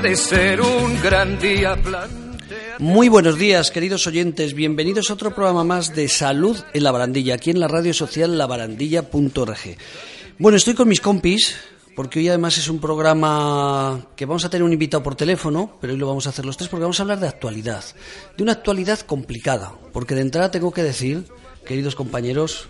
puede ser un gran día Muy buenos días, queridos oyentes. Bienvenidos a otro programa más de Salud en la Barandilla, aquí en la radio social labarandilla.org. Bueno, estoy con mis compis, porque hoy además es un programa que vamos a tener un invitado por teléfono, pero hoy lo vamos a hacer los tres porque vamos a hablar de actualidad, de una actualidad complicada, porque de entrada tengo que decir, queridos compañeros,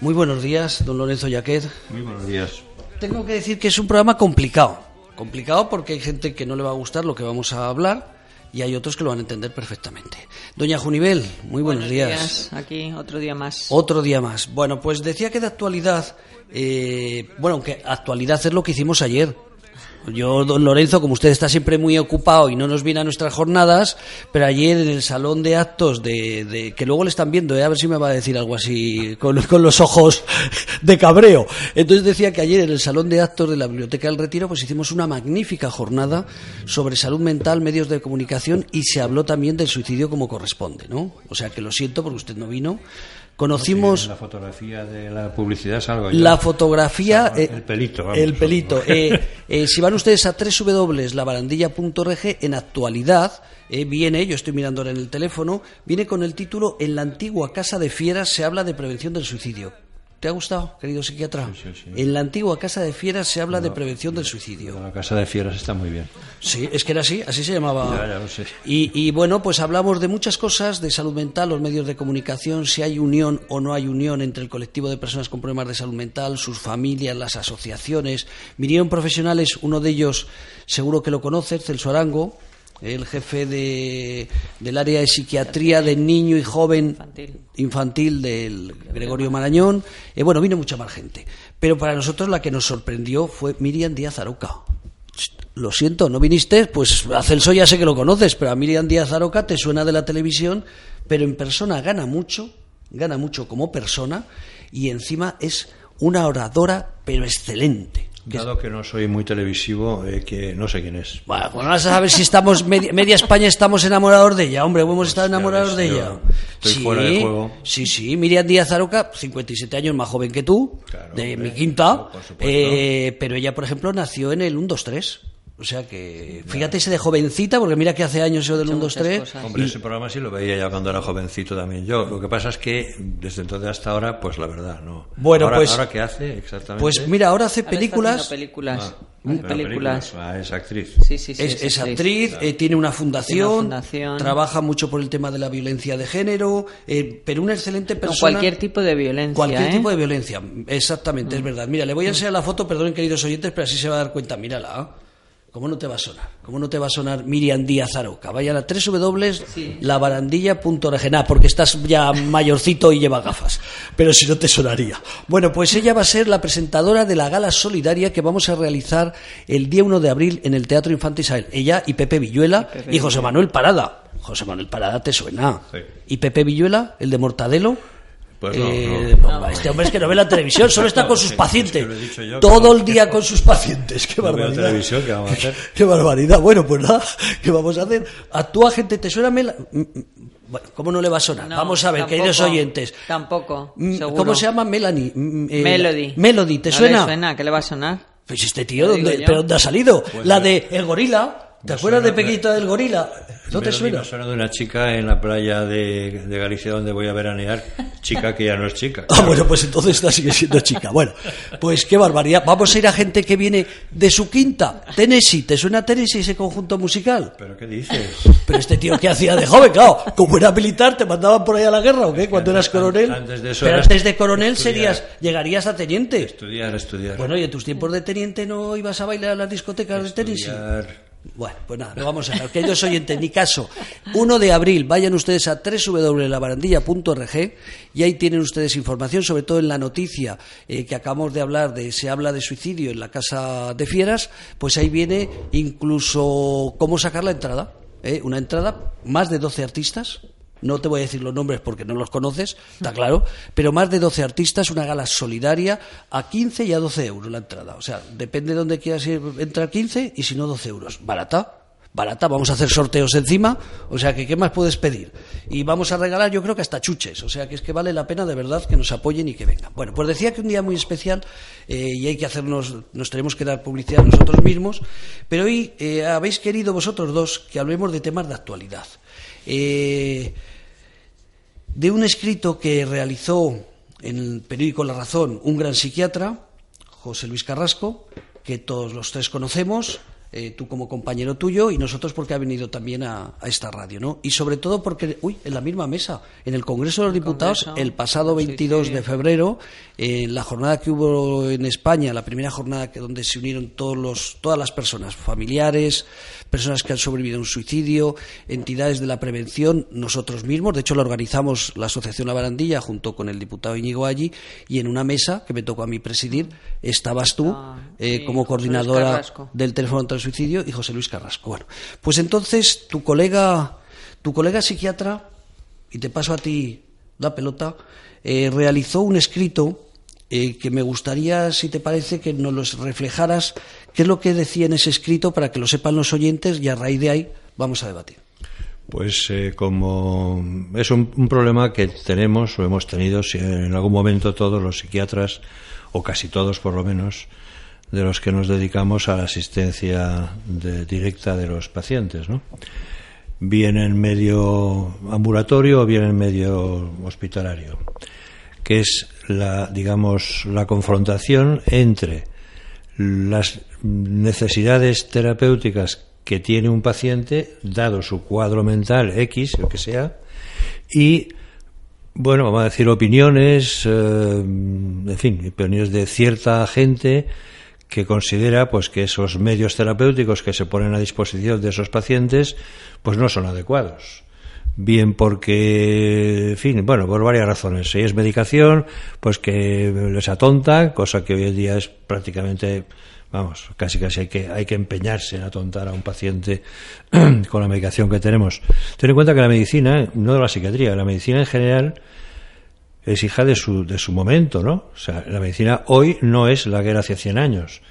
muy buenos días, don Lorenzo Yaquet. Muy buenos días. Tengo que decir que es un programa complicado, complicado porque hay gente que no le va a gustar lo que vamos a hablar y hay otros que lo van a entender perfectamente. Doña Junivel, muy buenos, días. Aquí, otro día más. Otro día más. Bueno, pues decía que de actualidad, eh, bueno, aunque actualidad es lo que hicimos ayer. Yo, don Lorenzo, como usted está siempre muy ocupado y no nos viene a nuestras jornadas, pero ayer en el salón de actos de, que luego le están viendo, eh, a ver si me va a decir algo así con, con, los ojos de cabreo. Entonces decía que ayer en el salón de actos de la Biblioteca del Retiro, pues hicimos una magnífica jornada sobre salud mental, medios de comunicación y se habló también del suicidio como corresponde, ¿no? O sea que lo siento porque usted no vino, Conocimos. La fotografía de la publicidad es algo. La fotografía. el eh, pelito, vamos. El pelito. Eh, eh, si van ustedes a www.labarandilla.org, en actualidad viene, yo estoy mirando en el teléfono, viene con el título En la antigua Casa de Fieras se habla de prevención del suicidio. ¿Te ha gustado, querido psiquiatra? Sí, sí, sí. En la antigua Casa de Fieras se habla de prevención del suicidio. La Casa de Fieras está muy bien. Sí, es que era así, así se llamaba. Ya, ya lo sé. Y, y, bueno, pues hablamos de muchas cosas, de salud mental, los medios de comunicación, si hay unión o no hay unión entre el colectivo de personas con problemas de salud mental, sus familias, las asociaciones. Vinieron profesionales, uno de ellos seguro que lo conoces, Celso Arango, el jefe de, del área de psiquiatría de niño y joven Infantil. infantil del Gregorio Marañón. Eh, bueno, vino mucha más gente. Pero para nosotros la que nos sorprendió fue Miriam Díaz Aroca. Lo siento, no viniste, pues a Celso ya sé que lo conoces, pero a Miriam Díaz Aroca te suena de la televisión, pero en persona gana mucho, gana mucho como persona y encima es una oradora, pero excelente. Dado que no soy muy televisivo, eh, que no sé quién es. Bueno, pues vas a saber si estamos, media, media, España estamos enamorados de ella, hombre, hemos estado enamorados de ella. Estoy sí, fuera de juego. Sí, sí, Miriam Díaz Aroca, 57 años más joven que tú, Claro, de hombre, mi quinta, supuesto. eh, pero ella, por ejemplo, nació en el 1, 2, 3. O sea que, fíjate ese de jovencita, porque mira que hace años eso del hecho 1, 2, muchas 3. cosas. Hombre, ese programa sí lo veía ya cuando era jovencito también yo. Lo que pasa es que desde entonces hasta ahora, pues la verdad, no. Bueno, ahora, pues- ¿Ahora qué hace exactamente? Pues mira, ahora hace Ahora está películas. haciendo películas. Ah, películas. Ah, es actriz. Sí, sí, sí. es, es actriz, eh, tiene una fundación, Tiene una fundación. trabaja mucho por el tema de la violencia de género, eh, pero una excelente persona. cualquier tipo de violencia. Cualquier ¿eh? Mm. tipo de violencia, exactamente, es verdad. Mira, le voy a enseñar la foto, perdonen queridos oyentes, pero así se va a dar cuenta, mírala. ¿Cómo no te va a sonar? ¿Cómo no te va a sonar Miriam Díaz Aroca? Vayan a www.labarandilla.org, porque estás ya mayorcito y lleva gafas, pero si no te sonaría. Bueno, pues ella va a ser la presentadora de la gala solidaria que vamos a realizar el día 1 de abril en el Teatro Infante Isabel. Ella y Pepe Villuela y, Pepe José Manuel Parada. José Manuel Parada te suena. Sí. ¿Y Pepe Villuela, el de Mortadelo? Pues no, Eh, no. Este hombre es que no ve la televisión, solo está con sus Sí, pacientes. es que yo, Todo el día con sus pacientes. Qué No veo barbaridad. televisión, ¿qué vamos a hacer? Qué barbaridad. Bueno, pues nada, ¿qué vamos a hacer? ¿Actúa gente? ¿Te suena Mela? Mm, mm, Bueno, ¿cómo no le va a sonar? No, vamos a ver, tampoco, queridos oyentes. Tampoco. Mm, seguro. ¿Cómo se llama Melanie? Eh, Melody. Melody, ¿te ¿No suena? le suena? ¿Qué le va a sonar? Pues este tío, ¿dónde. ¿pero dónde ha salido? la de El Gorila. ¿Te acuerdas de Pequita del Gorila? ¿No te suena? Me suena de una chica en la playa de, de Galicia donde voy a veranear. Chica que ya no es chica. Ah, bueno, pues entonces esta sigue siendo chica. Bueno, pues qué barbaridad. Vamos a ir a gente que viene de su quinta, Tennessee. ¿Te suena Tennessee ese conjunto musical? ¿Pero qué dices? Pero este tío que hacía de joven, claro, como era militar, ¿te mandaban por ahí a la guerra o qué? Cuando eras coronel. antes de eso Pero antes de coronel estudiar. serías, llegarías a teniente. Estudiar, estudiar. Bueno, y en tus tiempos de teniente no ibas a bailar a las discotecas de Tennessee. Bueno, pues nada, lo vamos a ver. Queridos oyentes, ni caso. 1 de abril, vayan ustedes a www.labarandilla.org y ahí tienen ustedes información, sobre todo en la noticia eh, que acabamos de hablar de se habla de suicidio en la Casa de Fieras, pues ahí viene incluso cómo sacar la entrada. ¿eh? Una entrada, más de 12 artistas. No te voy a decir los nombres porque no los conoces, está claro, pero más de 12 artistas, una gala solidaria a 15 y a 12 euros la entrada. O sea, depende de dónde quieras ir, entra 15 y si no 12 euros. Barata, barata, vamos a hacer sorteos encima, o sea que ¿qué más puedes pedir? Y vamos a regalar yo creo que hasta chuches, o sea que es que vale la pena de verdad que nos apoyen y que vengan. Bueno, pues decía que un día muy especial eh, y hay que hacernos, nos tenemos que dar publicidad nosotros mismos, pero hoy eh, habéis querido vosotros dos que hablemos de temas de actualidad. Eh, de un escrito que realizó en el periódico La Razón un gran psiquiatra, José Luis Carrasco, que todos los tres conocemos, eh, tú como compañero tuyo y nosotros porque ha venido también a, esta radio, ¿no? Y sobre todo porque, uy, en la misma mesa, en el Congreso de los Diputados, el pasado 22 de febrero, en la jornada que hubo en España, la primera jornada que donde se unieron todos los, todas las personas, familiares, personas que han sobrevivido a un suicidio, entidades de la prevención, nosotros mismos, de hecho lo organizamos la Asociación La Barandilla junto con el diputado Íñigo allí, y en una mesa que me tocó a mí presidir, estabas tú Ah, eh, sí, como coordinadora del teléfono contra el suicidio y José Luis Carrasco. Bueno, pues entonces tu colega, tu colega psiquiatra, y te paso a ti la pelota, eh, realizó un escrito eh, que me gustaría, si te parece, que nos los reflejaras, qué es lo que decía en ese escrito para que lo sepan los oyentes y a raíz de ahí vamos a debatir. Pues eh, como es un, un problema que tenemos o hemos tenido en algún momento todos los psiquiatras, o casi todos por lo menos, de los que nos dedicamos a la asistencia de- directa de los pacientes, ¿no? Bien en medio ambulatorio o bien en medio hospitalario, que es la, digamos, la confrontación entre las necesidades terapéuticas que tiene un paciente, dado su cuadro mental X, o que sea, y, bueno, vamos a decir opiniones, eh, en fin, opiniones de cierta gente que considera pues que esos medios terapéuticos que se ponen a disposición de esos pacientes pues no son adecuados bien porque en fin bueno por varias razones si es medicación pues que les atonta cosa que hoy en día es prácticamente vamos casi casi hay que hay que empeñarse en atontar a un paciente con la medicación que tenemos ten en cuenta que la medicina no de la psiquiatría la medicina en general es hija de su, de su momento, ¿no? O sea, la medicina hoy no es la que era hace 100 años,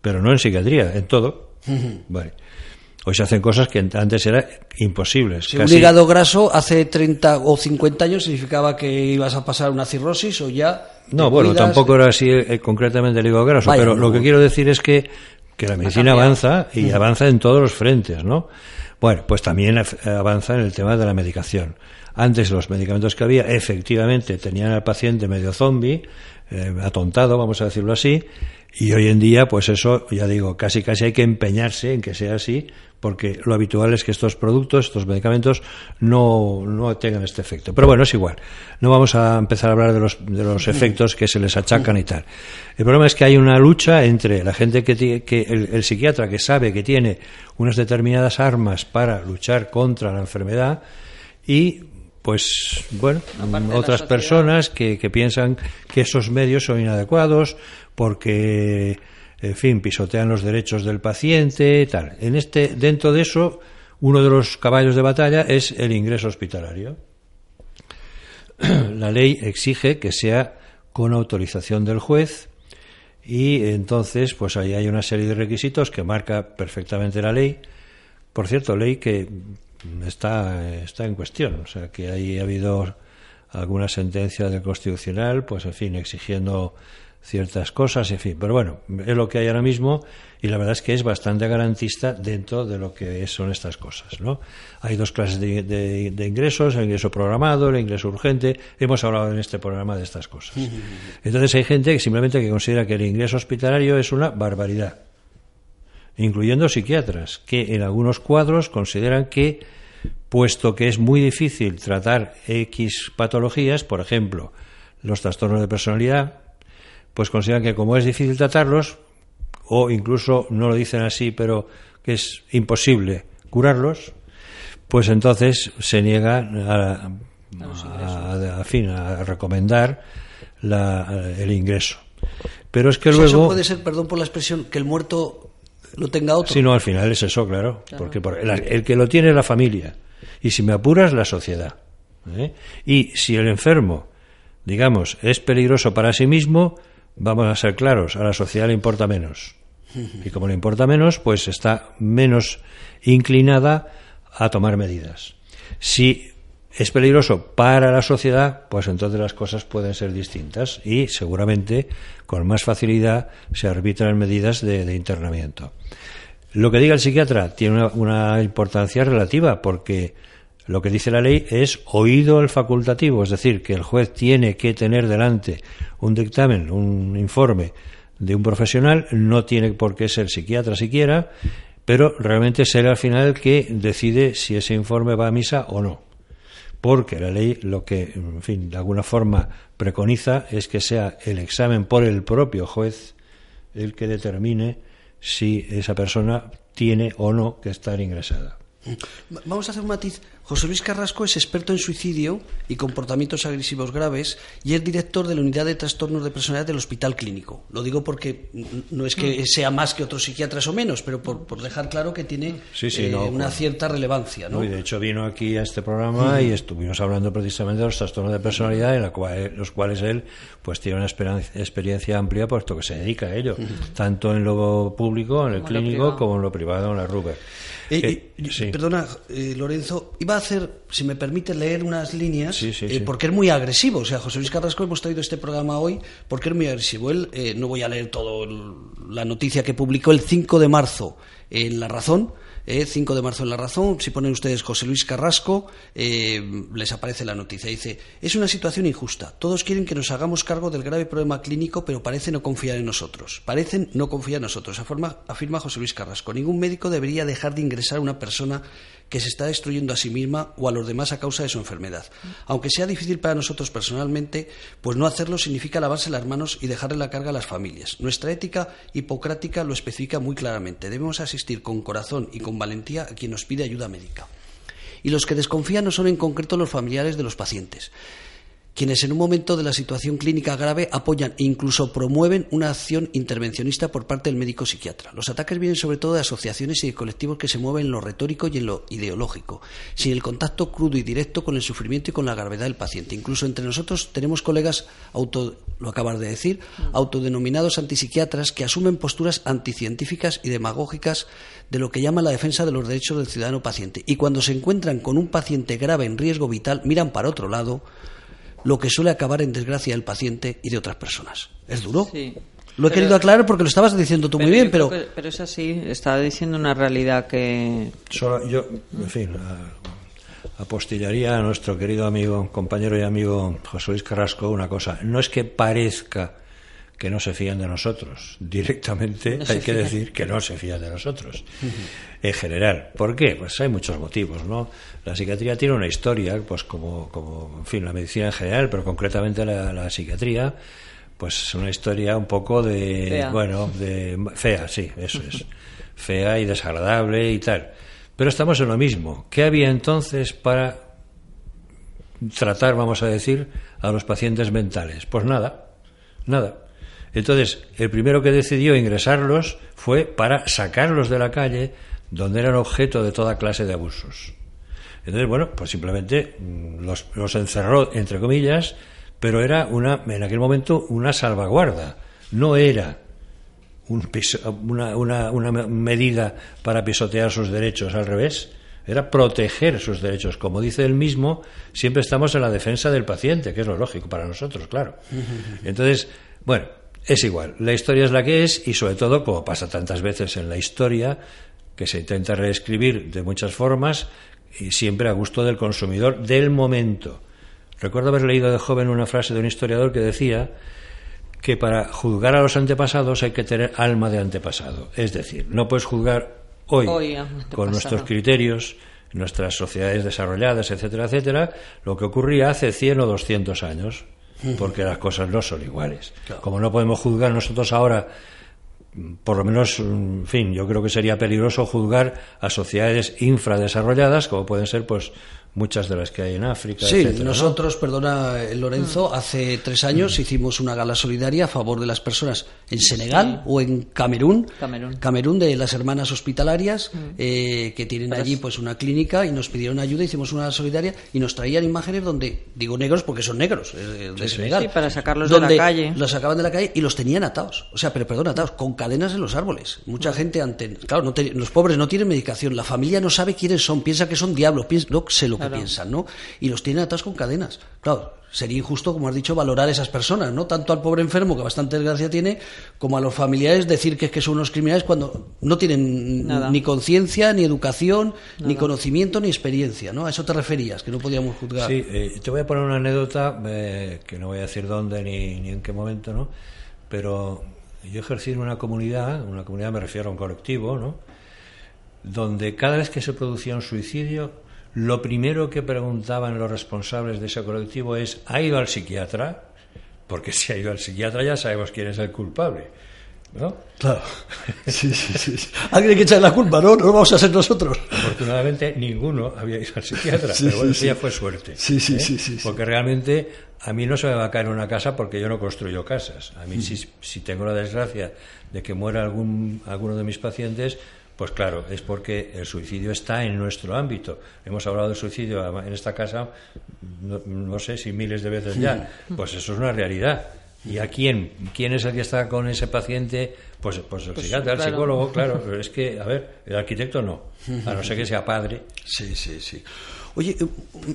pero no en psiquiatría, en todo. Vale. Hoy se hacen cosas que antes eran imposibles. Si un hígado graso hace 30 o 50 años significaba que ibas a pasar una cirrosis o ya... No, bueno, cuidas, tampoco era así eh, concretamente el hígado graso, Vaya, pero no. lo que quiero decir es que, que la medicina avanza y avanza en todos los frentes, ¿no? Bueno, pues también avanza en el tema de la medicación. Antes los medicamentos que había efectivamente tenían al paciente medio zombie, eh, atontado, vamos a decirlo así, y hoy en día, pues eso, ya digo, casi casi hay que empeñarse en que sea así, porque lo habitual es que estos productos, estos medicamentos, no, no tengan este efecto. Pero bueno, es igual. No vamos a empezar a hablar de los, de los efectos que se les achacan y tal. El problema es que hay una lucha entre la gente que, tie- que el, el psiquiatra que sabe que tiene unas determinadas armas para luchar contra la enfermedad y pues bueno, otras personas que, que piensan que esos medios son inadecuados porque, en fin, pisotean los derechos del paciente, tal. En este, dentro de eso, uno de los caballos de batalla es el ingreso hospitalario. La ley exige que sea con autorización del juez y entonces, pues ahí hay una serie de requisitos que marca perfectamente la ley. Por cierto, ley que está, está en cuestión, o sea, que ahí ha habido alguna sentencia del Constitucional, pues en fin, exigiendo ciertas cosas, en fin, pero bueno, es lo que hay ahora mismo y la verdad es que es bastante garantista dentro de lo que son estas cosas, ¿no? Hay dos clases de, de- de ingresos, el ingreso programado, el ingreso urgente, hemos hablado en este programa de estas cosas. Entonces hay gente que simplemente que considera que el ingreso hospitalario es una barbaridad incluyendo psiquiatras, que en algunos cuadros consideran que, puesto que es muy difícil tratar X patologías, por ejemplo, los trastornos de personalidad, pues consideran que como es difícil tratarlos, o incluso no lo dicen así, pero que es imposible curarlos, pues entonces se niegan a, a- a- a fin, a recomendar la- el ingreso. Pero es que O sea, luego... Eso puede ser, perdón por la expresión, que el muerto lo tenga otro. Sí, no, al final es eso, claro. Porque por- el, el que lo tiene es la familia. Y si me apuras, la sociedad. ¿eh? Y si el enfermo, digamos, es peligroso para sí mismo, vamos a ser claros, a la sociedad le importa menos. Y como le importa menos, pues está menos inclinada a tomar medidas. Si es peligroso para la sociedad, pues entonces las cosas pueden ser distintas y seguramente con más facilidad se arbitran medidas de, internamiento. Lo que diga el psiquiatra tiene una, importancia relativa porque lo que dice la ley es oído el facultativo, es decir, que el juez tiene que tener delante un dictamen, un informe de un profesional, no tiene por qué ser psiquiatra siquiera, pero realmente será al final el que decide si ese informe va a misa o no porque la ley lo que, en fin, de alguna forma preconiza es que sea el examen por el propio juez el que determine si esa persona tiene o no que estar ingresada. Vamos a hacer un matiz. José Luis Carrasco es experto en suicidio y comportamientos agresivos graves y es director de la unidad de trastornos de personalidad del Hospital Clínico. Lo digo porque no es que mm. sea más que otros psiquiatras o menos, pero por, dejar claro que tiene eh, una cierta relevancia. ¿no? y de hecho vino aquí a este programa y estuvimos hablando precisamente de los trastornos de personalidad en la los cuales él pues tiene una experiencia amplia puesto que se dedica a ello, tanto en lo público, en el clínico, como en lo privado, en la Ruber. Eh, perdona, eh, Lorenzo, iba a hacer, si me permite, leer unas líneas, eh, porque es muy agresivo. O sea, José Luis Carrasco hemos traído este programa hoy porque es muy agresivo. Él, no voy a leer toda la noticia que publicó el 5 de marzo en La Razón, 5 de marzo en La Razón, si ponen ustedes José Luis Carrasco, eh, les aparece la noticia. Dice, es una situación injusta. Todos quieren que nos hagamos cargo del grave problema clínico, pero parece no confiar en nosotros. Parecen no confiar en nosotros, afirma José Luis Carrasco. Ningún médico debería dejar de ingresar a una persona que se está destruyendo a sí misma o a los demás a causa de su enfermedad. Aunque sea difícil para nosotros personalmente, pues no hacerlo significa lavarse las manos y dejarle la carga a las familias. Nuestra ética hipocrática lo especifica muy claramente. Debemos asistir con corazón y con valentía a quien nos pide ayuda médica. Y los que desconfían no son en concreto los familiares de los pacientes quienes en un momento de la situación clínica grave apoyan e incluso promueven una acción intervencionista por parte del médico psiquiatra. Los ataques vienen sobre todo de asociaciones y de colectivos que se mueven en lo retórico y en lo ideológico, sin el contacto crudo y directo con el sufrimiento y con la gravedad del paciente. Incluso entre nosotros tenemos colegas auto, lo acabas de decir, autodenominados antipsiquiatras que asumen posturas anticientíficas y demagógicas de lo que llama la defensa de los derechos del ciudadano paciente. Y cuando se encuentran con un paciente grave en riesgo vital, miran para otro lado lo que suele acabar en desgracia del paciente y de otras personas. ¿Es duro? Sí. Lo he querido aclarar porque lo estabas diciendo tú muy bien, pero... pero es así, estaba diciendo una realidad que... Solo yo, en fin, apostillaría a nuestro querido amigo, compañero y amigo José Luis Carrasco una cosa. No es que parezca que no se fían de nosotros. Directamente hay que decir que no se fían de nosotros. en general. ¿Por qué? Pues hay muchos motivos, ¿no? La psiquiatría tiene una historia, pues como, como en fin, la medicina en general, pero concretamente la, psiquiatría, pues es una historia un poco de, bueno, de fea, sí, eso es. fea y desagradable y tal. Pero estamos en lo mismo. ¿Qué había entonces para tratar, vamos a decir, a los pacientes mentales? Pues nada, nada. Entonces, el primero que decidió ingresarlos fue para sacarlos de la calle, donde eran objeto de toda clase de abusos. Entonces, bueno, pues simplemente mm, los, encerró, entre comillas, pero era una, en aquel momento una salvaguarda, no era una, una, una medida para pisotear sus derechos, al revés, era proteger sus derechos. Como dice él mismo, siempre estamos en la defensa del paciente, que es lo lógico para nosotros, claro. Entonces, bueno, es igual, la historia es la que es y sobre todo, como pasa tantas veces en la historia, que se intenta reescribir de muchas formas y siempre a gusto del consumidor del momento. Recuerdo haber leído de joven una frase de un historiador que decía que para juzgar a los antepasados hay que tener alma de antepasado. Es decir, no puedes juzgar hoy, con nuestros criterios, nuestras sociedades desarrolladas, etcétera, etcétera, lo que ocurría hace 100 o 200 años porque las cosas no son iguales. Como no podemos juzgar nosotros ahora, por lo menos, en fin, yo creo que sería peligroso juzgar a sociedades infradesarrolladas, como pueden ser, pues, muchas de las que hay en África. Sí, etcétera, ¿no? nosotros, perdona eh, Lorenzo, hace tres años hicimos una gala solidaria a favor de las personas en Senegal o en Camerún, Camerún. de las hermanas hospitalarias eh, que tienen allí pues una clínica y nos pidieron ayuda, hicimos una gala solidaria y nos traían imágenes donde, digo negros porque son negros, eh, de Senegal. Sí, para sacarlos de la calle. Los sacaban de la calle y los tenían atados, o sea, pero perdón, atados, con cadenas en los árboles. Mucha gente ante, claro, no te- los pobres no tienen medicación, la familia no sabe quiénes son, piensa que son diablos, piensa, no sé lo que Claro. piensan, ¿no? Y los tienen atados con cadenas. Claro, sería injusto, como has dicho, valorar a esas personas, ¿no? Tanto al pobre enfermo, que bastante desgracia tiene, como a los familiares decir que es que son unos criminales cuando no tienen Nada. ni conciencia, ni educación, ni conocimiento, ni experiencia, ¿no? A eso te referías, que no podíamos juzgar. Sí, eh, te voy a poner una anécdota eh, que no voy a decir dónde ni, ni en qué momento, ¿no? Pero yo ejercí en una comunidad, una comunidad me refiero a un colectivo, ¿no? Donde cada vez que se producía un suicidio, lo primero que preguntaban los responsables de ese colectivo es ¿ha ido al psiquiatra? Porque si ha ido al psiquiatra ya sabemos quién es el culpable, ¿no? Claro. Sí, sí, sí. Alguien que echar la culpa, ¿no? No lo vamos a ser nosotros. Afortunadamente ninguno había ido al psiquiatra, Sí, pero bueno, sí, ya fue suerte. Sí, sí, ¿eh? sí, sí, sí. Porque realmente a mí no se me va a caer una casa porque yo no construyo casas. A mí si, si tengo la desgracia de que muera algún, alguno de mis pacientes, pues claro, es porque el suicidio está en nuestro ámbito. Hemos hablado del suicidio en esta casa, no, no sé si miles de veces ya. Pues eso es una realidad. ¿Y a quién? ¿Quién es el que está con ese paciente? Pues, pues el psiquiatra, el claro. psicólogo, claro. Es que, a ver, el arquitecto no. A no ser que sea padre. Sí, sí, sí. Oye, eh,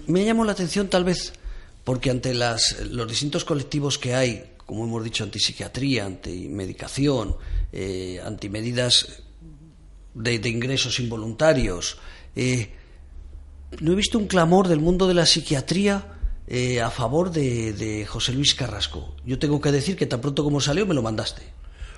me llamó la atención tal vez porque ante las, los distintos colectivos que hay, como hemos dicho, antipsiquiatría, antimedicación, eh, antimedidas de, de ingresos involuntarios, eh, no he visto un clamor del mundo de la psiquiatría eh, a favor de, de José Luis Carrasco. Yo tengo que decir que tan pronto como salió me lo mandaste.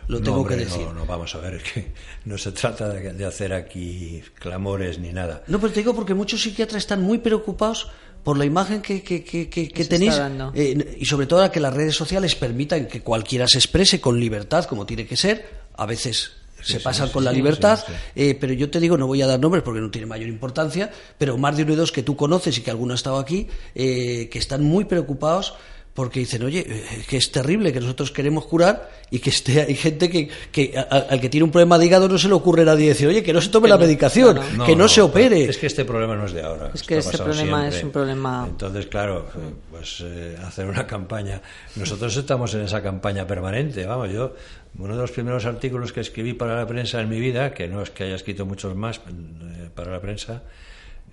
Lo No, tengo hombre, que decir. No, no, vamos a ver, es que no se trata de, de hacer aquí clamores ni nada. No, pero te digo porque muchos psiquiatras están muy preocupados por la imagen que, que, que, que- tenéis eh, y sobre todo a que las redes sociales permitan que cualquiera se exprese con libertad como tiene que ser. A veces se pasan con la libertad, eh, pero yo te digo, no voy a dar nombres porque no tiene mayor importancia, pero más de uno y dos que tú conoces y que alguno ha estado aquí, eh, que están muy preocupados porque dicen, oye, eh, que es terrible que nosotros queremos curar y que esté, hay gente que, que a- a- al que tiene un problema de hígado no se le ocurre a nadie decir, oye, que no se tome Que la no, medicación, que no, se opere. Es que este problema no es de ahora. Es que este problema siempre. es un problema- Entonces, claro, eh, pues eh, hacer una campaña. Nosotros estamos en esa campaña permanente. Vamos, yo, uno de los primeros artículos que escribí para la prensa en mi vida, que no es que haya escrito muchos más eh, para la prensa,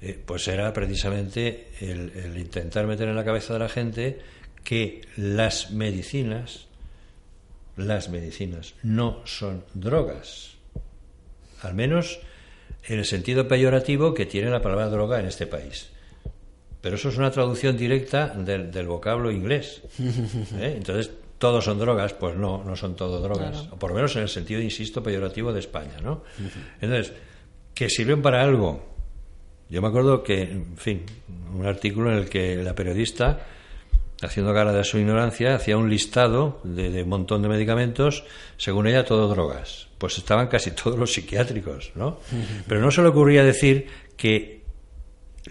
eh, pues era precisamente el, el intentar meter en la cabeza de la gente que las medicinas, las medicinas no son drogas al menos en el sentido peyorativo que tiene la palabra droga en este país. Pero eso es una traducción directa del, del vocablo inglés. ¿eh? Entonces, ¿todos son drogas? Pues no, no son todo drogas. O por lo menos en el sentido, insisto, peyorativo de España. ¿no? Entonces, que sirven para algo. Yo me acuerdo que, en fin, un artículo en el que la periodista haciendo gala de su ignorancia, hacía un listado de, de un montón de medicamentos, según ella, todo drogas. Pues estaban casi todos los psiquiátricos, ¿no? Pero no se le ocurría decir que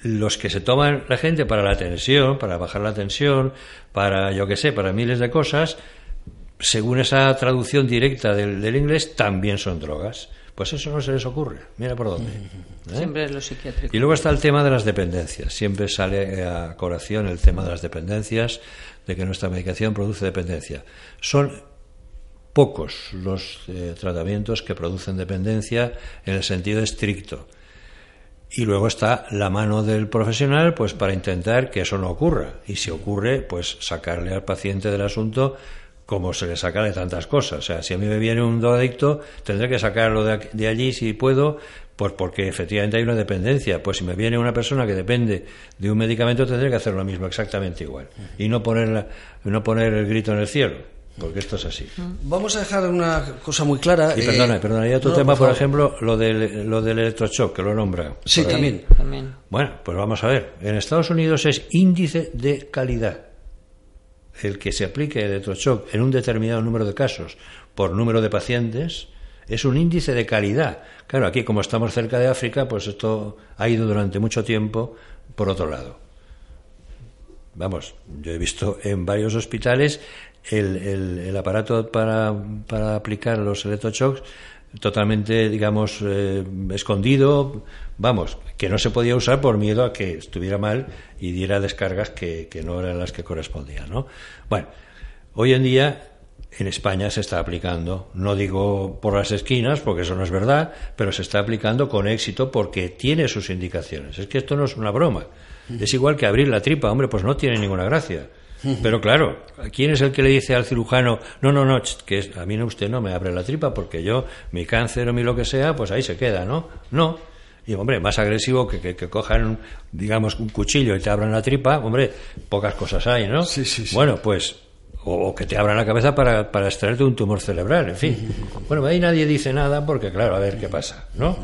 los que se toman la gente para la tensión, para bajar la tensión, para, yo qué sé, para miles de cosas, según esa traducción directa del, del inglés, también son drogas. Pues eso no se les ocurre. Mira por dónde. ¿eh? Siempre es lo psiquiátrico. Y luego está el tema de las dependencias. Siempre sale a colación el tema de las dependencias, de que nuestra medicación produce dependencia. Son pocos los eh, tratamientos que producen dependencia en el sentido estricto. Y luego está la mano del profesional, pues para intentar que eso no ocurra. Y si ocurre, pues sacarle al paciente del asunto como se le saca de tantas cosas. O sea, si a mí me viene un drogadicto, tendré que sacarlo de, de allí si puedo, pues porque efectivamente hay una dependencia. Pues si me viene una persona que depende de un medicamento, tendré que hacer lo mismo, exactamente igual. Y no poner, la- no poner el grito en el cielo, porque esto es así. Vamos a dejar una cosa muy clara. Y eh, perdona, perdona, y otro no, no, tema, por, ejemplo, lo del, lo del electroshock, que lo nombra. Sí, también. También. Bueno, pues vamos a ver. En Estados Unidos es índice de calidad. El que se aplique el electroshock en un determinado número de casos por número de pacientes es un índice de calidad. Claro, aquí como estamos cerca de África, pues esto ha ido durante mucho tiempo por otro lado. Vamos, yo he visto en varios hospitales el, el, aparato para, para aplicar los electroshocks totalmente, digamos, eh, escondido, vamos, que no se podía usar por miedo a que estuviera mal y diera descargas que, que no eran las que correspondían, ¿no? Bueno, hoy en día en España se está aplicando, no digo por las esquinas, porque eso no es verdad, pero se está aplicando con éxito porque tiene sus indicaciones. Es que esto no es una broma. Es igual que abrir la tripa, hombre, pues no tiene ninguna gracia. Pero claro, ¿quién es el que le dice al cirujano, no, no, no, que a mí no, usted no me abre la tripa porque yo, mi cáncer o mi lo que sea, pues ahí se queda, ¿no? No. Y hombre, más agresivo que, que, cojan, digamos, un cuchillo y te abran la tripa, hombre, pocas cosas hay, ¿no? Sí, sí, sí. Bueno, pues o, que te abran la cabeza para, para extraerte un tumor cerebral, en fin. Bueno, ahí nadie dice nada porque, claro, a ver qué pasa, ¿no?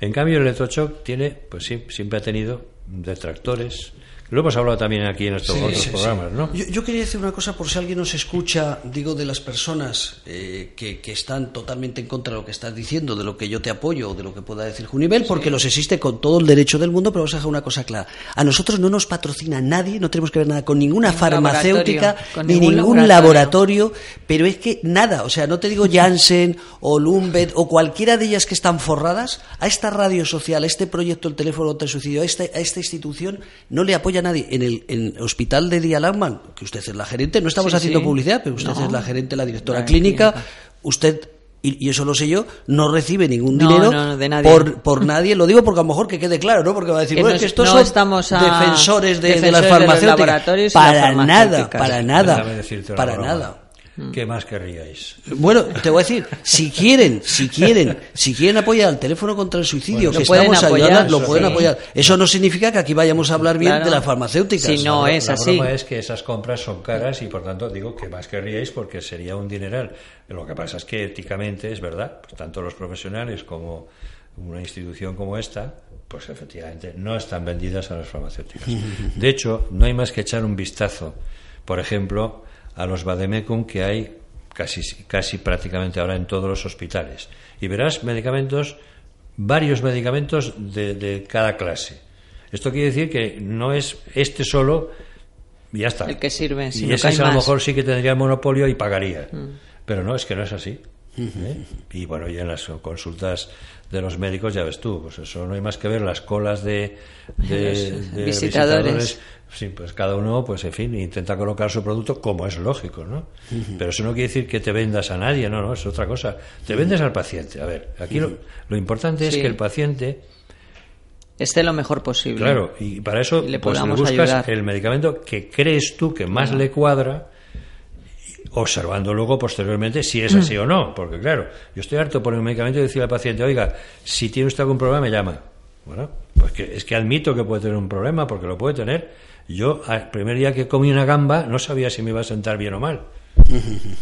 En cambio, el electrochoc tiene, pues sí, siempre ha tenido detractores, lo hemos hablado también aquí en estos otros programas, ¿no? Yo, quería decir una cosa por si alguien nos escucha, digo, de las personas eh, que, están totalmente en contra de lo que estás diciendo, de lo que yo te apoyo o de lo que pueda decir Junivel, porque los existe con todo el derecho del mundo, pero vamos a dejar una cosa clara. A nosotros no nos patrocina nadie, no tenemos que ver nada con ninguna farmacéutica, ni ningún, laboratorio. pero es que nada, o sea, no te digo Janssen o Lumbed o cualquiera de ellas que están forradas, a esta radio social, a este proyecto El teléfono contra el suicidio, a esta, a esta institución, no le apoya nadie. En el, hospital de Dialagman, que usted es la gerente, no estamos haciendo publicidad, pero usted es la gerente, la directora clínica, usted y, eso lo sé yo, no recibe ningún dinero Por, por nadie. Lo digo porque a lo mejor que quede claro, ¿no? Porque va a decir, bueno, es que estos son defensores de, las farmacéuticas. para nada, para nada, para nada. ¿Qué más querríais? Bueno, te voy a decir, si quieren, si quieren, si quieren apoyar el teléfono contra el suicidio, que estamos ayudando, lo pueden apoyar. Eso no significa que aquí vayamos a hablar bien de las farmacéuticas. Si no es la así. es que esas compras son caras y por tanto digo que más querríais porque sería un dineral. Lo que pasa es que éticamente es verdad, pues tanto los profesionales como una institución como esta, pues efectivamente no están vendidas a las farmacéuticas. De hecho, no hay más que echar un vistazo, por ejemplo, a los vademecum que hay casi, casi prácticamente ahora en todos los hospitales. Y verás medicamentos, varios medicamentos de, cada clase. Esto quiere decir que no es este solo y ya está. El que sirve, y ese a lo mejor sí que tendría monopolio y pagaría. Mm. Pero no, es que no es así. ¿eh? Y bueno, y en las consultas de los médicos ya ves tú, pues eso no hay más que ver las colas de, visitadores. Sí, pues cada uno, pues en fin, intenta colocar su producto como es lógico, ¿no? Pero eso no quiere decir que te vendas a nadie, no, no, es otra cosa. Te vendes al paciente. A ver, aquí lo, importante es que el paciente esté lo mejor posible. Claro, y para eso le, pues, buscas el medicamento que crees tú que más le cuadra observando luego posteriormente si es así o no, porque claro, yo estoy harto por el medicamento y decirle al paciente, oiga, si tiene usted algún problema me llama. Bueno, pues que, es que admito que puede tener un problema, porque lo puede tener. Yo, el primer día que comí una gamba, no sabía si me iba a sentar bien o mal.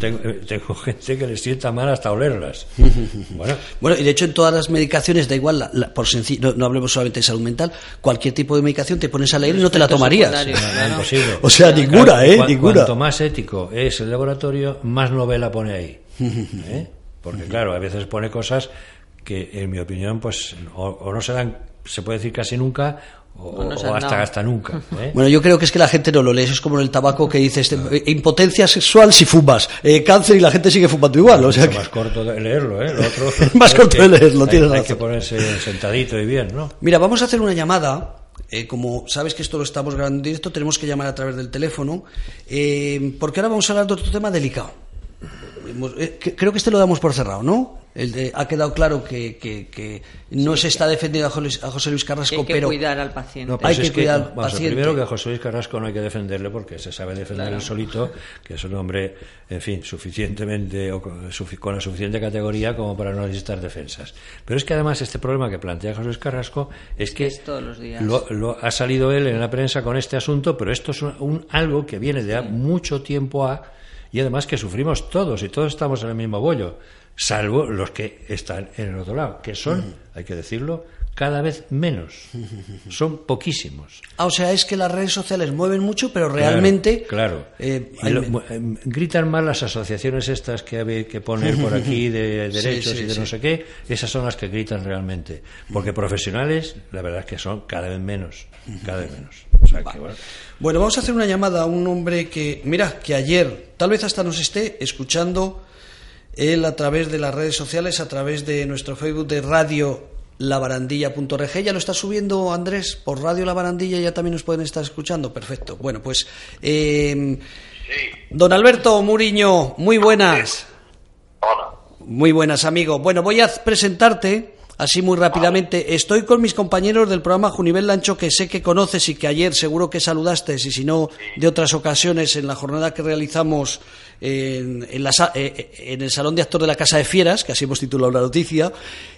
Eh, tengo, gente que le sienta mal hasta olerlas. Bueno. bueno, y de hecho en todas las medicaciones, da igual, por sencillo, no, hablemos solamente de salud mental, cualquier tipo de medicación te pones a leer y no te la tomarías. imposible. O sea, ninguna, ¿eh? ninguna. Cuanto más ético es el laboratorio, más novela pone ahí. ¿eh? Porque claro, a veces pone cosas que en mi opinión pues o no se dan, se puede decir casi nunca, o, hasta, hasta nunca. ¿eh? Bueno, yo creo que es que la gente no lo lee. es como en el tabaco que dice este, eh, impotencia sexual si fumas, eh, cáncer y la gente sigue fumando igual. O sea más corto de leerlo, ¿eh? Lo otro más corto de leerlo, tienes Hay que ponerse sentadito y bien, ¿no? Mira, vamos a hacer una llamada. como sabes que esto lo estamos grabando en directo, tenemos que llamar a través del teléfono, porque ahora vamos a hablar de otro tema delicado. creo que este lo damos por cerrado, ¿no? Ha quedado claro que, que, no se está defendiendo a José, Luis Carrasco, hay que pero cuidar al paciente. hay que, cuidar al paciente. Primero que a José Luis Carrasco no hay que defenderle porque se sabe defender el solito, que es un hombre, en fin, suficientemente o con, la suficiente categoría como para no necesitar defensas. Pero es que además este problema que plantea José Luis Carrasco es que Lo, ha salido él en la prensa con este asunto, pero esto es un, algo que viene de mucho tiempo a y además que sufrimos todos y todos estamos en el mismo bollo salvo los que están en el otro lado, que son, hay que decirlo, cada vez menos. Son poquísimos. Ah, o sea, es que las redes sociales mueven mucho, pero realmente... Claro. eh, lo- eh, gritan más las asociaciones estas que hay que poner por aquí de derechos sí, y de sí. no sé qué, esas son las que gritan realmente. Porque profesionales, la verdad es que son cada vez menos. Cada vez menos. O sea que, bueno, Bueno, vamos a hacer una llamada a un hombre que, mira, que ayer tal vez hasta nos esté escuchando él a través de las redes sociales, a través de nuestro Facebook de Radio labarandilla.org. Ya lo está subiendo Andrés por Radio La Barandilla, ya también nos pueden estar escuchando. Perfecto. Bueno, pues eh, don Alberto Muriño, muy buenas. Hola. Muy buenas, amigo. Bueno, voy a presentarte así muy rápidamente. Estoy con mis compañeros del programa Junivel Lancho, que sé que conoces y que ayer seguro que saludaste, y si no, de otras ocasiones en la jornada que realizamos en, en eh, eh, el Salón de Actor de la Casa de Fieras, que así hemos titulado la noticia,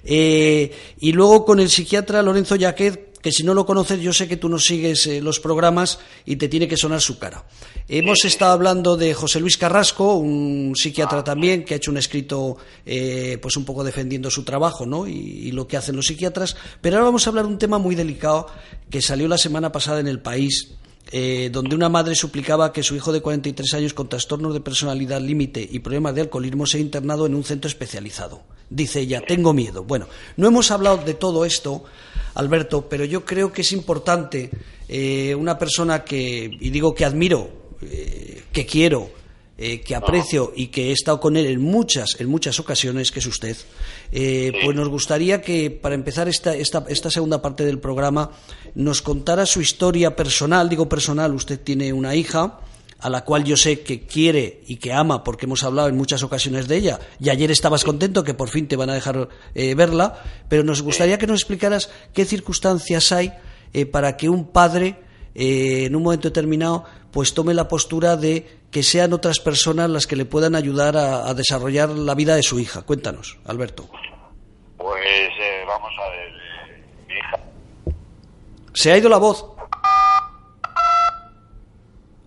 eh, y luego con el psiquiatra Lorenzo Yaquet, que si no lo conoces, yo sé que tú nos sigues eh, los programas y te tiene que sonar su cara. Hemos estado hablando de José Luis Carrasco, un psiquiatra también, que ha hecho un escrito eh, pues un poco defendiendo su trabajo ¿no? y, y lo que hacen los psiquiatras. Pero ahora vamos a hablar de un tema muy delicado que salió la semana pasada en el país, eh, donde una madre suplicaba que su hijo de 43 años con trastornos de personalidad límite y problemas de alcoholismo sea internado en un centro especializado. Dice ella, tengo miedo. Bueno, no hemos hablado de todo esto, Alberto, pero yo creo que es importante eh, una persona que, y digo que admiro, eh, que quiero, eh, que aprecio y que he estado con él en muchas, en muchas ocasiones, que es usted, eh, pues nos gustaría que, para empezar esta, esta, esta segunda parte del programa, nos contara su historia personal. Digo personal, usted tiene una hija a la cual yo sé que quiere y que ama, porque hemos hablado en muchas ocasiones de ella, y ayer estabas contento que por fin te van a dejar eh, verla, pero nos gustaría que nos explicaras qué circunstancias hay eh, para que un padre, eh, en un momento determinado, pues tome la postura de que sean otras personas las que le puedan ayudar a, a desarrollar la vida de su hija. Cuéntanos, Alberto. Pues vamos a ver, mi hija. Se ha ido la voz.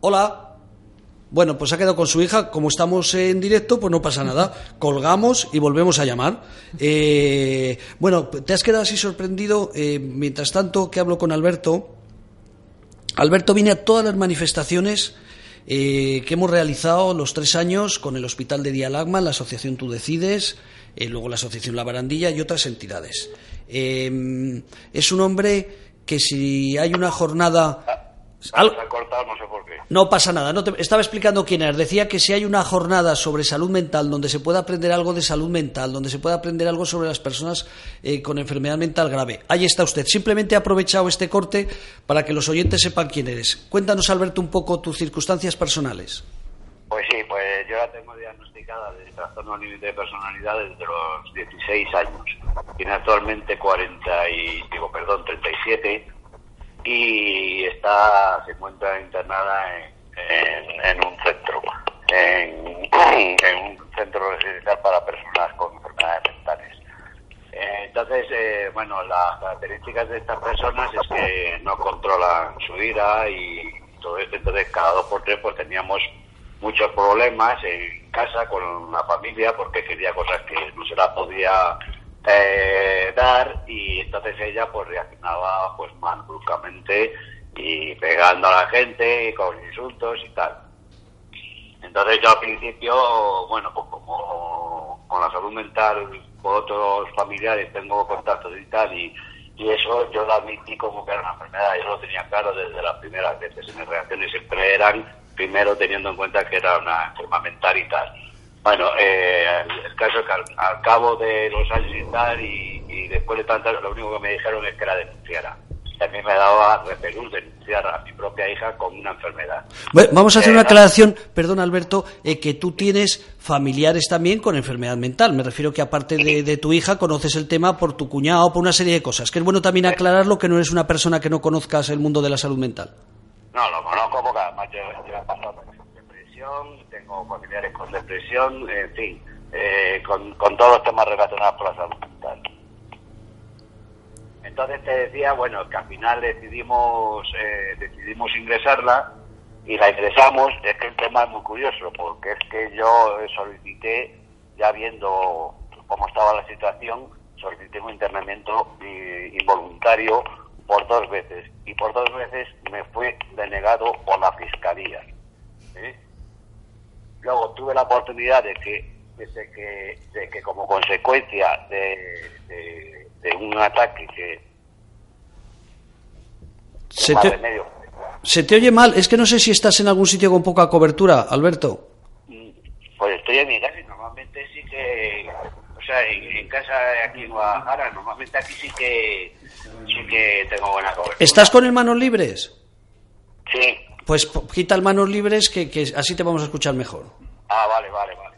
Hola. Bueno, pues ha quedado con su hija. Como estamos en directo, pues no pasa nada. Colgamos y volvemos a llamar. Eh, bueno, te has quedado así sorprendido. eh, mientras tanto que hablo con Alberto, Alberto viene a todas las manifestaciones eh, que hemos realizado los tres años con el Hospital de Dialagma, la Asociación Tú Decides, eh, luego la Asociación La Barandilla y otras entidades. Eh, es un hombre que si hay una jornada... No sé por qué. no pasa nada, no te- estaba explicando quién eres. Decía que si hay una jornada sobre salud mental, donde se pueda aprender algo de salud mental, donde se pueda aprender algo sobre las personas eh, con enfermedad mental grave. Ahí está usted. Simplemente he aprovechado este corte para que los oyentes sepan quién eres. Cuéntanos, Alberto, un poco tus circunstancias personales. Pues sí, pues yo la tengo diagnosticada de trastorno límite de personalidad desde los 16 años. Tiene actualmente 40 y, digo, perdón, 37 y está, se encuentra internada en, un centro, en, un centro residencial para personas con enfermedades mentales. Eh, Entonces, eh, bueno, las características de estas personas es que no controlan su ira y todo esto. Entonces, cada dos por tres, pues teníamos muchos problemas en casa con la familia porque quería cosas que no se las podía eh, dar y entonces ella pues reaccionaba pues mal bruscamente y pegando a la gente y con insultos y tal. Entonces yo al principio, bueno, pues como con la salud mental, con otros familiares tengo contactos y tal, y, y eso yo lo admití como que era una enfermedad, yo lo tenía claro desde las primeras veces, mis reacciones siempre eran, primero teniendo en cuenta que era una enfermedad mental y tal. Bueno, eh, el, caso es que al, al cabo de los años y tal, y, y después de tantas, lo único que me dijeron es que la denunciara. Mí me daba repelús denunciar a mi propia hija con una enfermedad. Bueno, vamos a hacer Eh, una no- aclaración, perdón Alberto, eh, que tú tienes familiares también con enfermedad mental. Me refiero que aparte de, de tu hija conoces el tema por tu cuñado, por una serie de cosas. Que es bueno también aclararlo que no eres una persona que no conozcas el mundo de la salud mental. No, lo conozco porque además yo, yo he pasado familiares con depresión, en fin, eh, con, con todos los temas relacionados con la salud mental. Entonces te decía, bueno, que al final decidimos eh, decidimos ingresarla y la ingresamos. Es que el tema es muy curioso porque es que yo solicité, ya viendo cómo estaba la situación, solicité un internamiento eh, involuntario por dos veces y por dos veces me fue denegado por la fiscalía. ¿eh? Luego tuve la oportunidad de que, de que, de que como consecuencia de, de- de un ataque que Se te, remedio, se te oye mal. Es que no sé si estás en algún sitio con poca cobertura, Alberto. Pues estoy en mi casa y normalmente sí que, o sea, en, en casa aquí en Guadalajara, normalmente aquí sí que, sí que tengo buena cobertura. ¿Estás con el manos libres? Sí. Pues quita el manos libres que, que así te vamos a escuchar mejor. Ah, vale, vale, vale.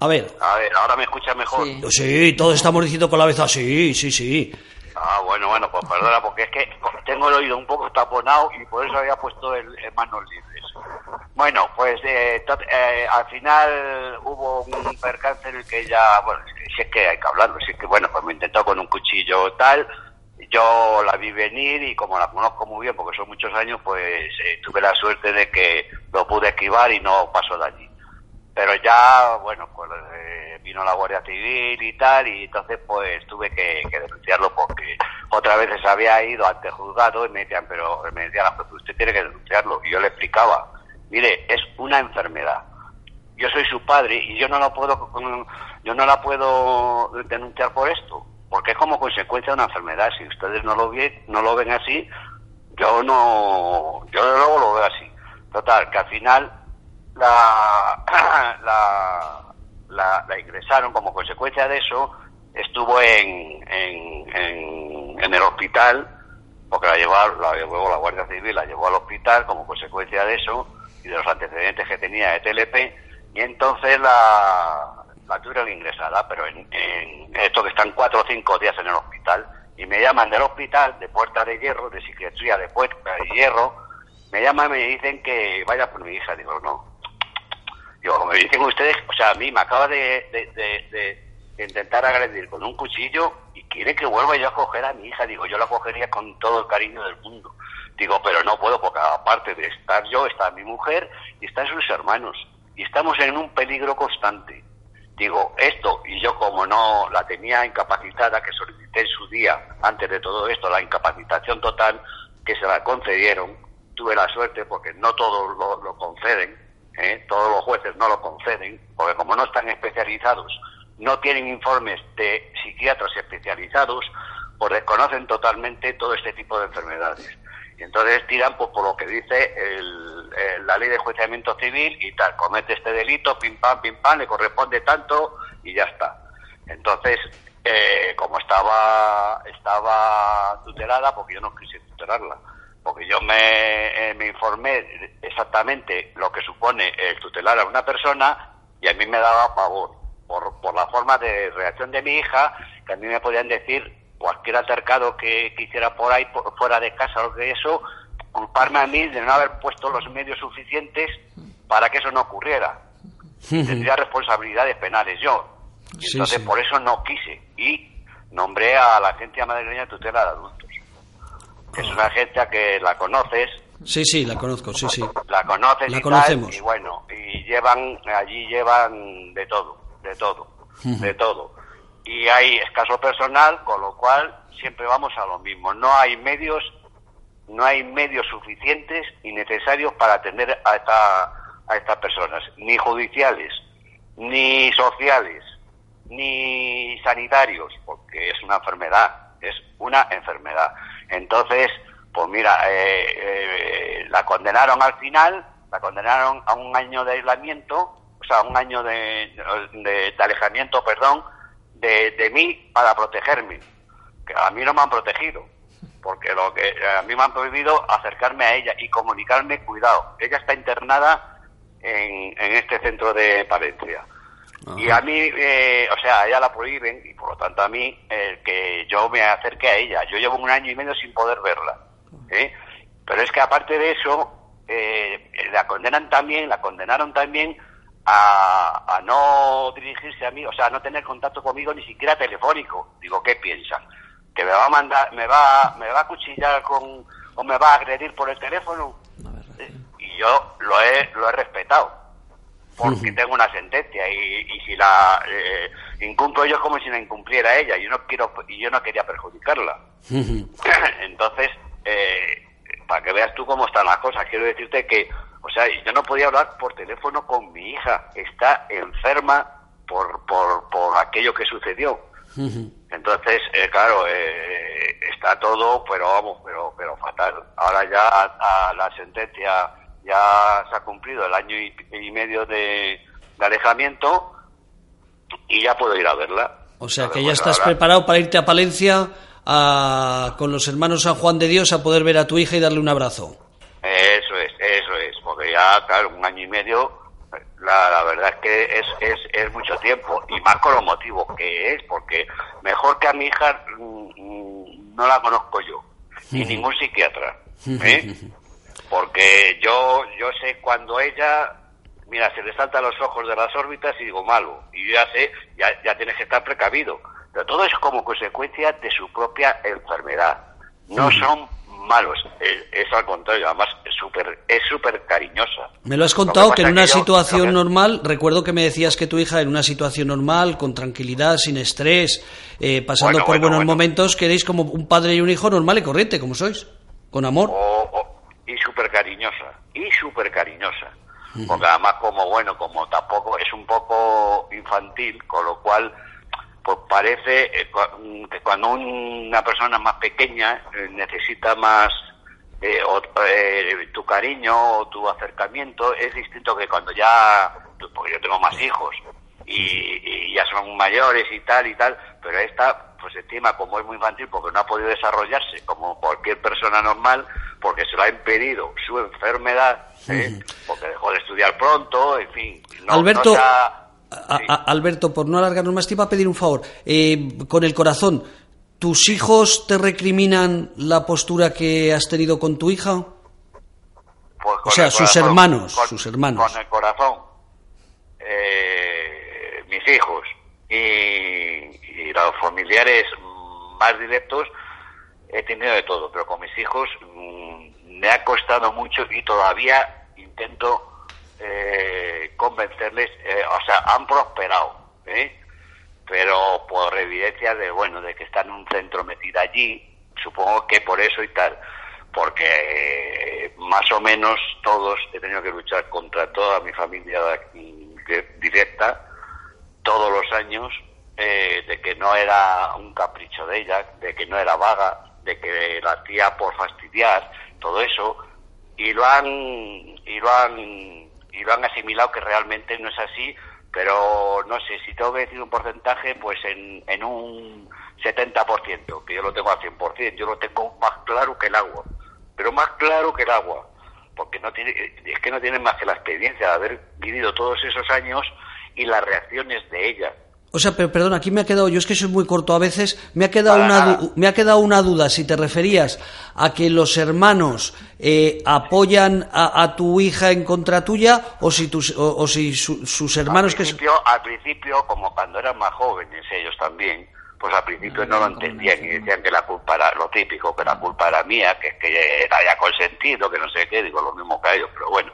A ver. A ver, ahora me escuchas mejor. Sí. Sí, todos estamos diciendo con la cabeza sí, sí, sí. Ah, bueno, bueno, pues perdona, porque es que tengo el oído un poco taponado y por eso había puesto el, el manos libres. Bueno, pues eh, eh, al final hubo un percance en el que ya, bueno, si es que hay que hablarlo, si es que, bueno, pues me intentó con un cuchillo tal, yo la vi venir y como la conozco muy bien, porque son muchos años, pues eh, tuve la suerte de que lo pude esquivar y no pasó de allí pero ya, bueno, pues eh, vino la Guardia Civil y tal, y entonces pues tuve que, que denunciarlo porque otras veces había ido ante juzgado y me decían, pero me decían, "Ah, pues usted tiene que denunciarlo. Y yo le explicaba, mire, es una enfermedad. Yo soy su padre y yo no lo puedo, yo no la puedo denunciar por esto, porque es como consecuencia de una enfermedad. Si ustedes no lo ven, no lo ven así, yo no, yo luego lo veo así. Total, que al final la, la, la, ingresaron como consecuencia de eso, estuvo en, en, en, en el hospital, porque la llevó, la llevó la Guardia Civil, la llevó al hospital como consecuencia de eso y de los antecedentes que tenía de TLP, y entonces la, la tuvieron ingresada, pero en, en esto que están cuatro o cinco días en el hospital, y me llaman del hospital, de Puerta de Hierro, de psiquiatría de Puerta de Hierro, me llaman y me dicen que vaya por mi hija, digo, no, Digo, me dicen ustedes, o sea, a mí me acaba de, de- intentar agredir con un cuchillo y quiere que vuelva yo a coger a mi hija. Digo, yo la cogería con todo el cariño del mundo. Digo, pero no puedo porque aparte de estar yo, está mi mujer y están sus hermanos. Y estamos en un peligro constante. Digo, esto, y yo como no la tenía incapacitada, que solicité en su día, antes de todo esto, la incapacitación total, que se la concedieron, tuve la suerte porque no todos lo, conceden, ¿eh? todos los jueces no lo conceden, porque como no están especializados, no tienen informes de psiquiatras especializados, pues desconocen totalmente todo este tipo de enfermedades. Y entonces tiran pues, por lo que dice el- la ley de enjuiciamiento civil y tal, comete este delito, pim pam, pim pam, le corresponde tanto y ya está. Entonces, eh, como estaba, estaba tutelada, porque yo no quise tutelarla, porque yo me, eh, me informé exactamente lo que supone el tutelar a una persona y a mí me daba pavor por, por la forma de reacción de mi hija, que a mí me podían decir cualquier altercado que, que hiciera por ahí, por- fuera de casa o que eso, culparme a mí de no haber puesto los medios suficientes para que eso no ocurriera. Tendría responsabilidades penales yo. Y Sí, entonces sí. por eso no quise. Y nombré a la Agencia Madrileña de Tutela de Adultos. que Es una agencia que la conoces, Sí, sí, la conozco, sí, sí. la conoces La y conocemos. tal, y bueno, y llevan, allí llevan de todo, de todo, de todo. Y hay escaso personal, con lo cual siempre vamos a lo mismo. No hay medios, no hay medios suficientes y necesarios para atender a esta, a estas personas, ni judiciales, ni sociales, ni sanitarios, porque es una enfermedad, es una enfermedad. Entonces, pues mira, eh, eh, la condenaron al final, la condenaron a un año de aislamiento, o sea, un año de- de alejamiento, perdón, de, de mí para protegerme. Que a mí no me han protegido, porque lo que a mí me han prohibido acercarme a ella y comunicarme, cuidado, ella está internada en, en este centro de Palencia. Y a mí, eh, o sea, a ella la prohíben y por lo tanto a mí eh, que yo me acerque a ella. Yo llevo un año y medio sin poder verla. ¿eh? Pero es que aparte de eso, eh, la condenan también, la condenaron también a, a no dirigirse a mí, o sea, a no tener contacto conmigo ni siquiera telefónico. Digo, ¿qué piensan? ¿Que me va a mandar, me va, me va a cuchillar con, o me va a agredir por el teléfono? Eh, Y yo lo he, lo he respetado porque tengo una sentencia y, y si la eh, incumplo yo es como si la incumpliera ella. Yo no quiero y yo no quería perjudicarla. Entonces, eh, para que veas tú cómo están las cosas, quiero decirte que, o sea, yo no podía hablar por teléfono con mi hija. Está enferma por, por, por aquello que sucedió. Entonces, eh, claro, eh, está todo, pero vamos, pero, pero fatal. Ahora ya a, a la sentencia ya se ha cumplido el año y, y medio de, de alejamiento y ya puedo ir a verla. O sea que ya estás ahora- preparado para irte a Palencia a- con los hermanos San Juan de Dios a poder ver a tu hija y darle un abrazo. Eso es, ya, claro, un año y medio, la, la verdad es que es, es, es mucho tiempo, y más con los motivos que es, porque mejor que a mi hija mm, no la conozco yo, ni ningún psiquiatra, ¿eh? porque yo, yo sé cuando ella, mira, se le saltan los ojos de las órbitas y digo malo, y yo ya sé, ya, ya tienes que estar precavido, pero todo es como consecuencia de su propia enfermedad, no son malos, es, es al contrario, además es súper es súper cariñosa. Me lo has Lo que contado que en una yo- situación normal, recuerdo que me decías que tu hija en una situación normal, con tranquilidad, sin estrés, eh, pasando Bueno, por bueno, buenos bueno. momentos, queréis como un padre y un hijo normal y corriente, como sois, con amor. y súper cariñosa, y súper cariñosa. Porque además como, bueno, como tampoco es un poco infantil, con lo cual, pues parece eh, mm, que cuando una persona más pequeña eh, necesita más eh, o- eh, tu cariño o tu acercamiento, es distinto que cuando ya, porque yo tengo más hijos y, y ya son mayores y tal y tal, pero esta, pues encima como es muy infantil porque no ha podido desarrollarse como cualquier persona normal, porque se lo ha impedido su enfermedad, ¿eh? porque dejó de estudiar pronto, en fin. no- Alberto, no se ha- a- Alberto, por no alargarnos más, te iba a pedir un favor. Eh, con el corazón, ¿tus hijos te recriminan la postura que has tenido con tu hija? Pues con O sea, sus hermanos, sus hermanos. Con el corazón. Eh, mis hijos y, y los familiares más directos he tenido de todo, pero con mis hijos mm, me ha costado mucho y todavía intento eh, convencerles, eh, o sea, han prosperado, ¿eh? pero por evidencia de, bueno, de que están en un centro metida allí, supongo que por eso y tal, porque eh, más o menos todos he tenido que luchar contra toda mi familia directa, todos los años, de que no era un capricho de ella, de que no era vaga, de que la hacía por fastidiar, todo eso, y lo han, y lo han, y lo han asimilado que realmente no es así, pero no sé, si tengo que decir un porcentaje, pues en, en un 70%, que yo lo tengo al 100%, yo lo tengo más claro que el agua, pero más claro que el agua, porque no tiene, es que no tienen más que la experiencia de haber vivido todos esos años y las reacciones de ella. O sea, pero perdón, aquí me ha quedado, yo es que soy muy corto a veces, me ha quedado, una, nada. me ha quedado una duda, si te referías a que los hermanos eh, apoyan a, a tu hija en contra tuya o si, tus, o, o si su- sus hermanos al que... al principio, como cuando eran más jóvenes ellos también, pues al principio no lo entendían y decían que la culpa era lo típico, que la culpa era mía, que es que la había consentido, que no sé qué, digo lo mismo que ellos, pero bueno,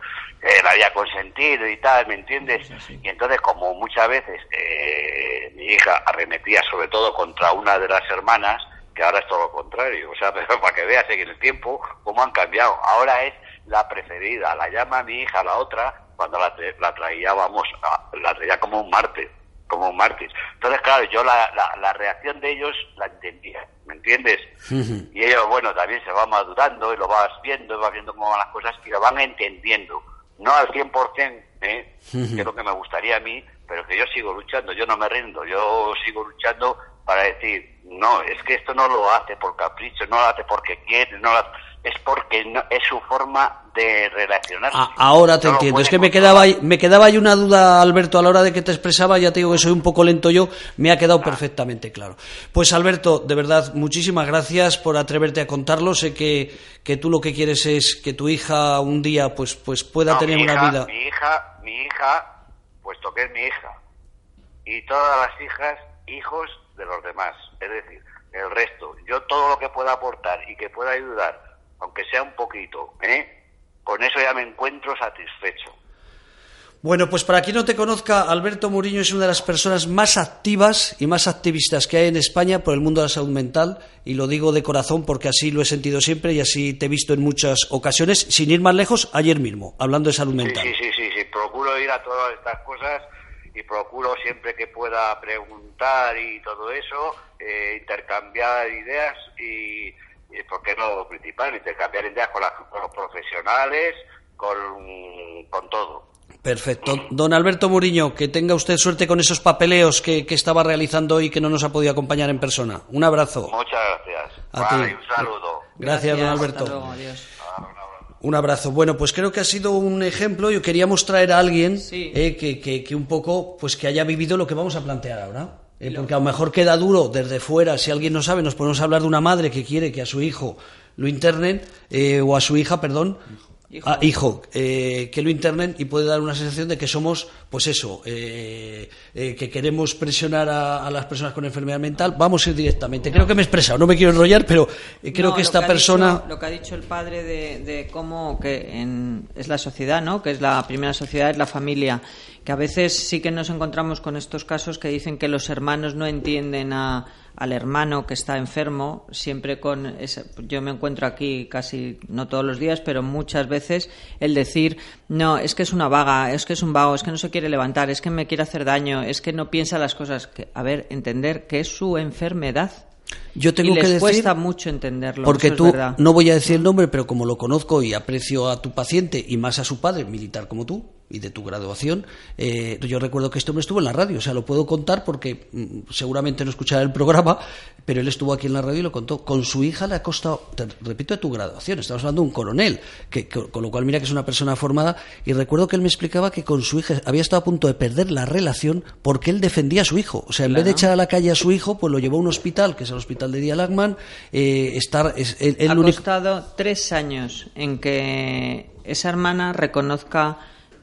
la había consentido y tal, ¿me entiendes? Y entonces como muchas veces eh, mi hija arremetía sobre todo contra una de las hermanas, que ahora es todo lo contrario, o sea, pero para que veas en el tiempo cómo han cambiado, ahora es la preferida, la llama mi hija, la otra, cuando la, tra- la traía, vamos, la traía como un mártir, como un mártir. Entonces, claro, yo la, la, la reacción de ellos la entendía, ¿me entiendes? Y ellos, bueno, también se van madurando y lo vas viendo, y vas viendo cómo van las cosas y lo van entendiendo. No al 100%, ¿eh? que es lo que me gustaría a mí, pero que yo sigo luchando, yo no me rindo, yo sigo luchando para decir, no, es que esto no lo hace por capricho, no lo hace porque quiere, no lo- es porque no- es su forma de relacionarse. A- ahora te No entiendo. Es que me quedaba, ahí- me quedaba ahí una duda, Alberto, a la hora de que te expresaba. Ya te digo que soy un poco lento yo. Me ha Ah. quedado perfectamente claro. Pues, Alberto, de verdad, muchísimas gracias por atreverte a contarlo. Sé que, que tú lo que quieres es que tu hija un día pues, pues pueda No, tener una vida. Mi hija, mi hija, puesto que es mi hija, y todas las hijas, hijos de los demás. Es decir, el resto. Yo todo lo que pueda aportar y que pueda ayudar, aunque sea un poquito, ¿eh? con eso ya me encuentro satisfecho. Bueno, pues para quien no te conozca, Alberto Muriño es una de las personas más activas y más activistas que hay en España por el mundo de la salud mental, y lo digo de corazón porque así lo he sentido siempre y así te he visto en muchas ocasiones, sin ir más lejos, ayer mismo, hablando de salud mental. Sí, sí, sí, sí, procuro ir a todas estas cosas y procuro siempre que pueda preguntar y todo eso, eh, intercambiar ideas y, y, ¿por qué no lo principal? Intercambiar ideas con, las- con los profesionales, con, con todo. Perfecto. Don Alberto Muriño, que tenga usted suerte con esos papeleos que, que estaba realizando hoy y que no nos ha podido acompañar en persona. Un abrazo. Muchas gracias. A Vale, ti. un saludo. Gracias, don Alberto. Hasta luego, adiós. Un abrazo. Bueno, pues creo que ha sido un ejemplo. Yo queríamos traer a alguien Sí. eh, que, que- que un poco, pues que haya vivido lo que vamos a plantear ahora. Porque a lo mejor queda duro desde fuera. Si alguien no sabe, nos podemos hablar de una madre que quiere que a su hijo lo internen, eh, o a su hija, perdón. Hijo. Ah, hijo, eh, que lo internen y puede dar una sensación de que somos, pues eso, eh, eh, que queremos presionar a, a las personas con enfermedad mental. Vamos a ir directamente. Creo que me he expresado, no me quiero enrollar, pero eh, creo No, que esta persona. dicho- lo que ha dicho el padre de, de cómo que en- es la sociedad, ¿no? Que es la primera sociedad, es la familia. Que a veces sí que nos encontramos con estos casos que dicen que los hermanos no entienden a- al hermano que está enfermo. Siempre con. esa- yo me encuentro aquí casi, no todos los días, pero muchas veces el decir, no, es que es una vaga, es que es un vago, es que no se quiere levantar, es que me quiere hacer daño, es que no piensa las cosas. Que, a ver, entender que es su enfermedad. Yo tengo y les que decir. cuesta mucho entenderlo. Porque eso es tú, verdad. no voy a decir el nombre, pero como lo conozco y aprecio a tu paciente y más a su padre, militar como tú, y de tu graduación, eh, yo recuerdo que este hombre estuvo en la radio, o sea, lo puedo contar porque mm, seguramente no escuchará el programa, pero él estuvo aquí en la radio y lo contó. Con su hija le ha costado, te repito, de tu graduación, estamos hablando de un coronel, que, que- con lo cual mira que es una persona formada, y recuerdo que él me explicaba que con su hija había estado a punto de perder la relación porque él defendía a su hijo. O sea, en vez de echar a la calle a su hijo, pues lo llevó a un hospital, que es el hospital de Dialagman, eh, estar, es, él- él ha único- costado tres años en que esa hermana reconozca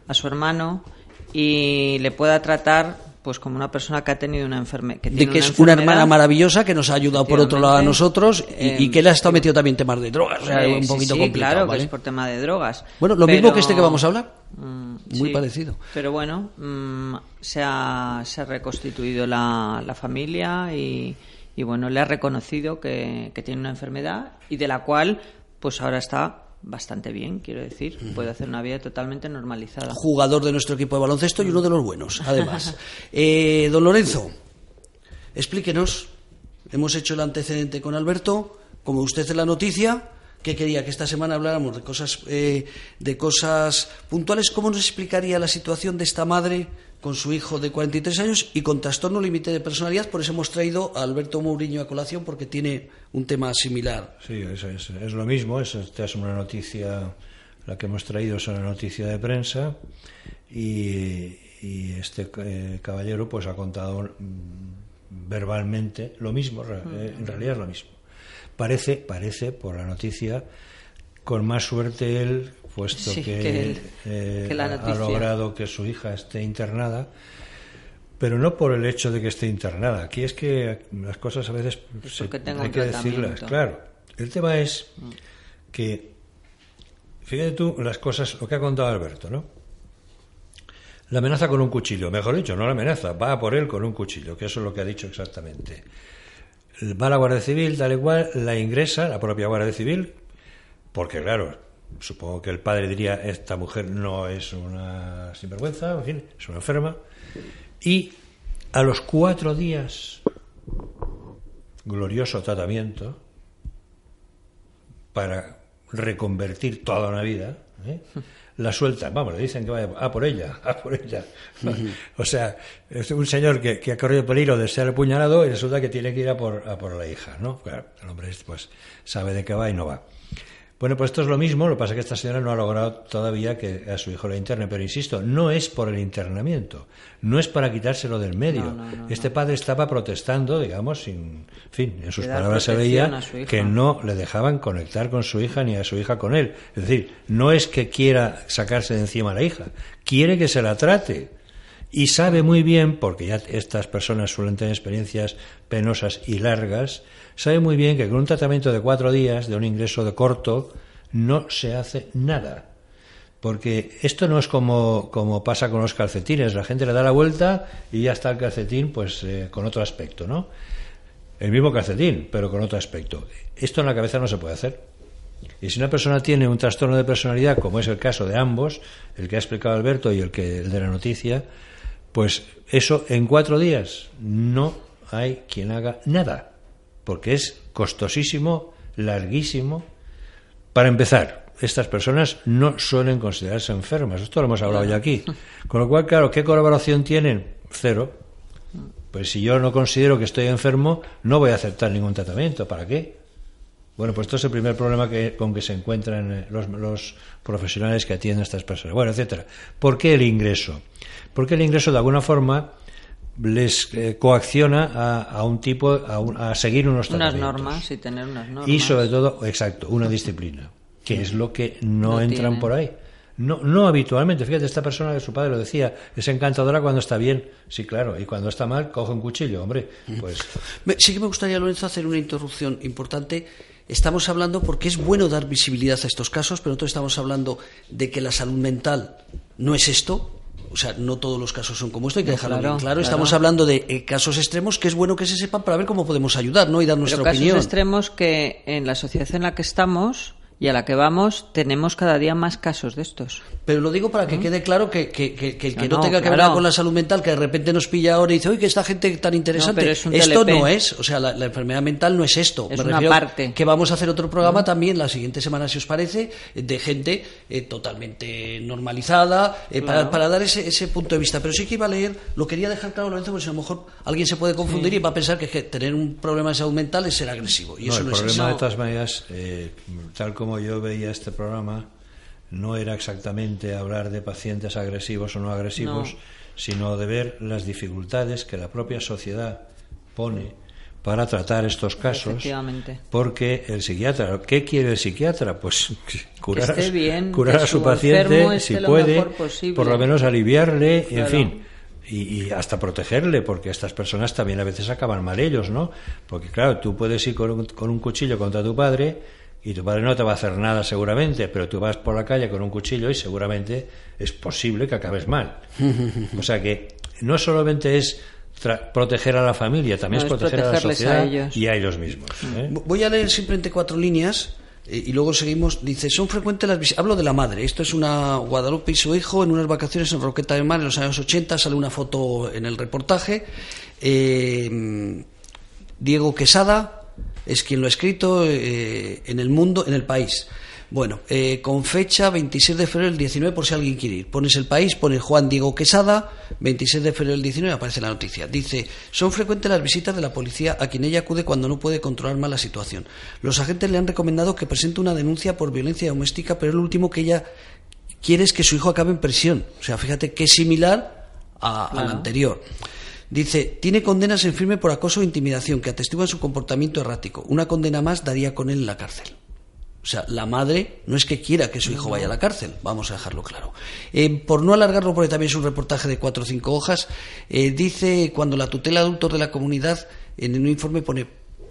a su hermano y le pueda tratar pues como una persona que ha tenido una enfermedad. de que es una hermana maravillosa que nos ha ayudado por otro lado a nosotros y, y que él ha estado metido también en temas de drogas, o sea, Eh, un sí, poquito sí, complicado. claro, ¿vale? que es por tema de drogas. Bueno, lo mismo que este que vamos a hablar. Mm, Muy sí, parecido. Pero bueno, mm, se, ha, se ha reconstituido la, la familia y, y bueno, le ha reconocido que, que tiene una enfermedad y de la cual pues ahora está bastante bien, quiero decir, puede hacer una vida totalmente normalizada. Jugador de nuestro equipo de baloncesto y uno de los buenos, además. Eh, don Lorenzo, explíquenos. Hemos hecho el antecedente con Alberto, como usted en la noticia, que quería que esta semana habláramos de cosas, eh, de cosas puntuales. ¿Cómo nos explicaría la situación de esta madre con su hijo de 43 años y con trastorno límite de personalidad? Por eso hemos traído a Alberto Mourinho a colación, porque tiene un tema similar. Sí, es, es- es lo mismo. Es, esta es una noticia, la que hemos traído es una noticia de prensa y, y este eh, caballero pues ha contado mm, verbalmente lo mismo. re- eh, en realidad es lo mismo. Parece, parece por la noticia, con más suerte él, puesto Sí, que, eh, que la ha- logrado que su hija esté internada pero no por el hecho de que esté internada. Aquí es que las cosas a veces Es se- hay que decirlas. Claro, el tema es que, fíjate tú las cosas, lo que ha contado Alberto, ¿no? La amenaza con un cuchillo, mejor dicho, no la amenaza, va a por él con un cuchillo, que eso es lo que ha dicho exactamente. Va a la Guardia Civil, tal y cual, la ingresa, la propia Guardia Civil, porque claro, supongo que el padre diría, esta mujer no es una sinvergüenza, es una enferma, y a los cuatro días, glorioso tratamiento para reconvertir toda una vida, ¿eh? la sueltan, vamos, le dicen que vaya a por ella, a por ella. o sea, es un señor que, que ha corrido peligro de ser apuñalado y resulta que tiene que ir a por, a por la hija, ¿no? Claro, el hombre pues sabe de qué va y no va. Bueno, pues esto es lo mismo, lo que pasa es que esta señora no ha logrado todavía que a su hijo la interne, pero insisto, no es por el internamiento, no es para quitárselo del medio. No, no, no, este padre estaba protestando, digamos, sin, en fin, en sus palabras se veía que no le dejaban conectar con su hija ni a su hija con él. Es decir, no es que quiera sacarse de encima a la hija, quiere que se la trate. Y sabe muy bien, porque ya estas personas suelen tener experiencias penosas y largas, sabe muy bien que con un tratamiento de cuatro días, de un ingreso de corto, no se hace nada. Porque esto no es como, como pasa con los calcetines. La gente le da la vuelta y ya está el calcetín pues eh, con otro aspecto, ¿no? El mismo calcetín, pero con otro aspecto. Esto en la cabeza no se puede hacer. Y si una persona tiene un trastorno de personalidad, como es el caso de ambos, el que ha explicado Alberto y el, que, el de la noticia, pues eso en cuatro días no hay quien haga nada, porque es costosísimo, larguísimo. Para empezar, estas personas no suelen considerarse enfermas, esto lo hemos hablado ya aquí. Con lo cual, claro, ¿qué colaboración tienen? Cero. Pues si yo no considero que estoy enfermo, no voy a aceptar ningún tratamiento. ¿Para qué? Bueno, pues esto es el primer problema que, con que se encuentran eh, los, los, profesionales que atienden a estas personas. Bueno, etcétera. ¿Por qué el ingreso? Porque el ingreso, de alguna forma, les eh, coacciona a, a, un tipo, a, a seguir unos tratamientos. Unas normas y tener unas normas. Y sobre todo, exacto, una disciplina, que es lo que no, no entran tienen. por ahí. No, no habitualmente. Fíjate, esta persona que su padre lo decía, es encantadora cuando está bien. Sí, claro. Y cuando está mal, coge un cuchillo, hombre. Pues. Sí que me gustaría, Lorenzo, hacer una interrupción importante. Estamos hablando porque es bueno dar visibilidad a estos casos, pero nosotros estamos hablando de que la salud mental no es esto. O sea, no todos los casos son como esto, hay que no, dejarlo claro, bien claro. Estamos hablando de eh, casos extremos que es bueno que se sepan para ver cómo podemos ayudar, ¿no? Y dar nuestra pero opinión. Casos extremos que en la sociedad en la que estamos y a la que vamos tenemos cada día más casos de estos. Pero lo digo para que ¿Mm? quede claro que, que, que, que el que no, no tenga que claro. ver con la salud mental, que de repente nos pilla ahora y dice, oye, que esta gente tan interesante. No, es esto TLP. no es, o sea, la, la, enfermedad mental no es esto. Es Me una parte. Que vamos a hacer otro programa también la siguiente semana, si os parece, de gente eh, totalmente normalizada, eh, claro. para, para, dar ese, ese, punto de vista. Pero sí que iba a leer, lo quería dejar claro, Lorenzo, porque si a lo mejor alguien se puede confundir sí. y va a pensar que, que, tener un problema de salud mental es ser agresivo. Y no, eso el no problema es eso. de todas maneras, eh, tal como yo veía este programa no era exactamente hablar de pacientes agresivos o no agresivos, no. sino de ver las dificultades que la propia sociedad pone para tratar estos casos. Porque el psiquiatra, ¿qué quiere el psiquiatra? Pues curar, bien, curar a su paciente, si puede, lo por lo menos aliviarle, claro. en fin. Y, y, hasta protegerle, porque estas personas también a veces acaban mal ellos, ¿no? Porque claro, tú puedes ir con un, con un cuchillo contra tu padre y tu padre no te va a hacer nada seguramente, pero tú vas por la calle con un cuchillo y seguramente es posible que acabes mal. O sea que no solamente es proteger a la familia, también no, es proteger a la sociedad a y a ellos mismos. ¿eh? Voy a leer simplemente cuatro líneas eh, y luego seguimos. Dice, son frecuentes las visitas. Hablo de la madre. Esto es una Guadalupe y su hijo en unas vacaciones en Roqueta del Mar en los años 80. Sale una foto en el reportaje. Eh, Diego Quesada, es quien lo ha escrito eh, en el mundo, en el país. Bueno, eh, con fecha 26 de febrero del 19, por si alguien quiere ir. Pones el país, pones Juan Diego Quesada, 26 de febrero del 19, aparece la noticia. Dice, son frecuentes las visitas de la policía a quien ella acude cuando no puede controlar más la situación. Los agentes le han recomendado que presente una denuncia por violencia doméstica, pero el último que ella quiere es que su hijo acabe en prisión. O sea, fíjate que es similar a, claro. al anterior. Dice, tiene condenas en firme por acoso e intimidación que atestiguan su comportamiento errático. Una condena más daría con él en la cárcel. O sea, la madre no es que quiera que su hijo vaya a la cárcel, vamos a dejarlo claro. Eh, por no alargarlo, porque también es un reportaje de cuatro o cinco hojas, eh, dice cuando la tutela de de la comunidad en un informe pone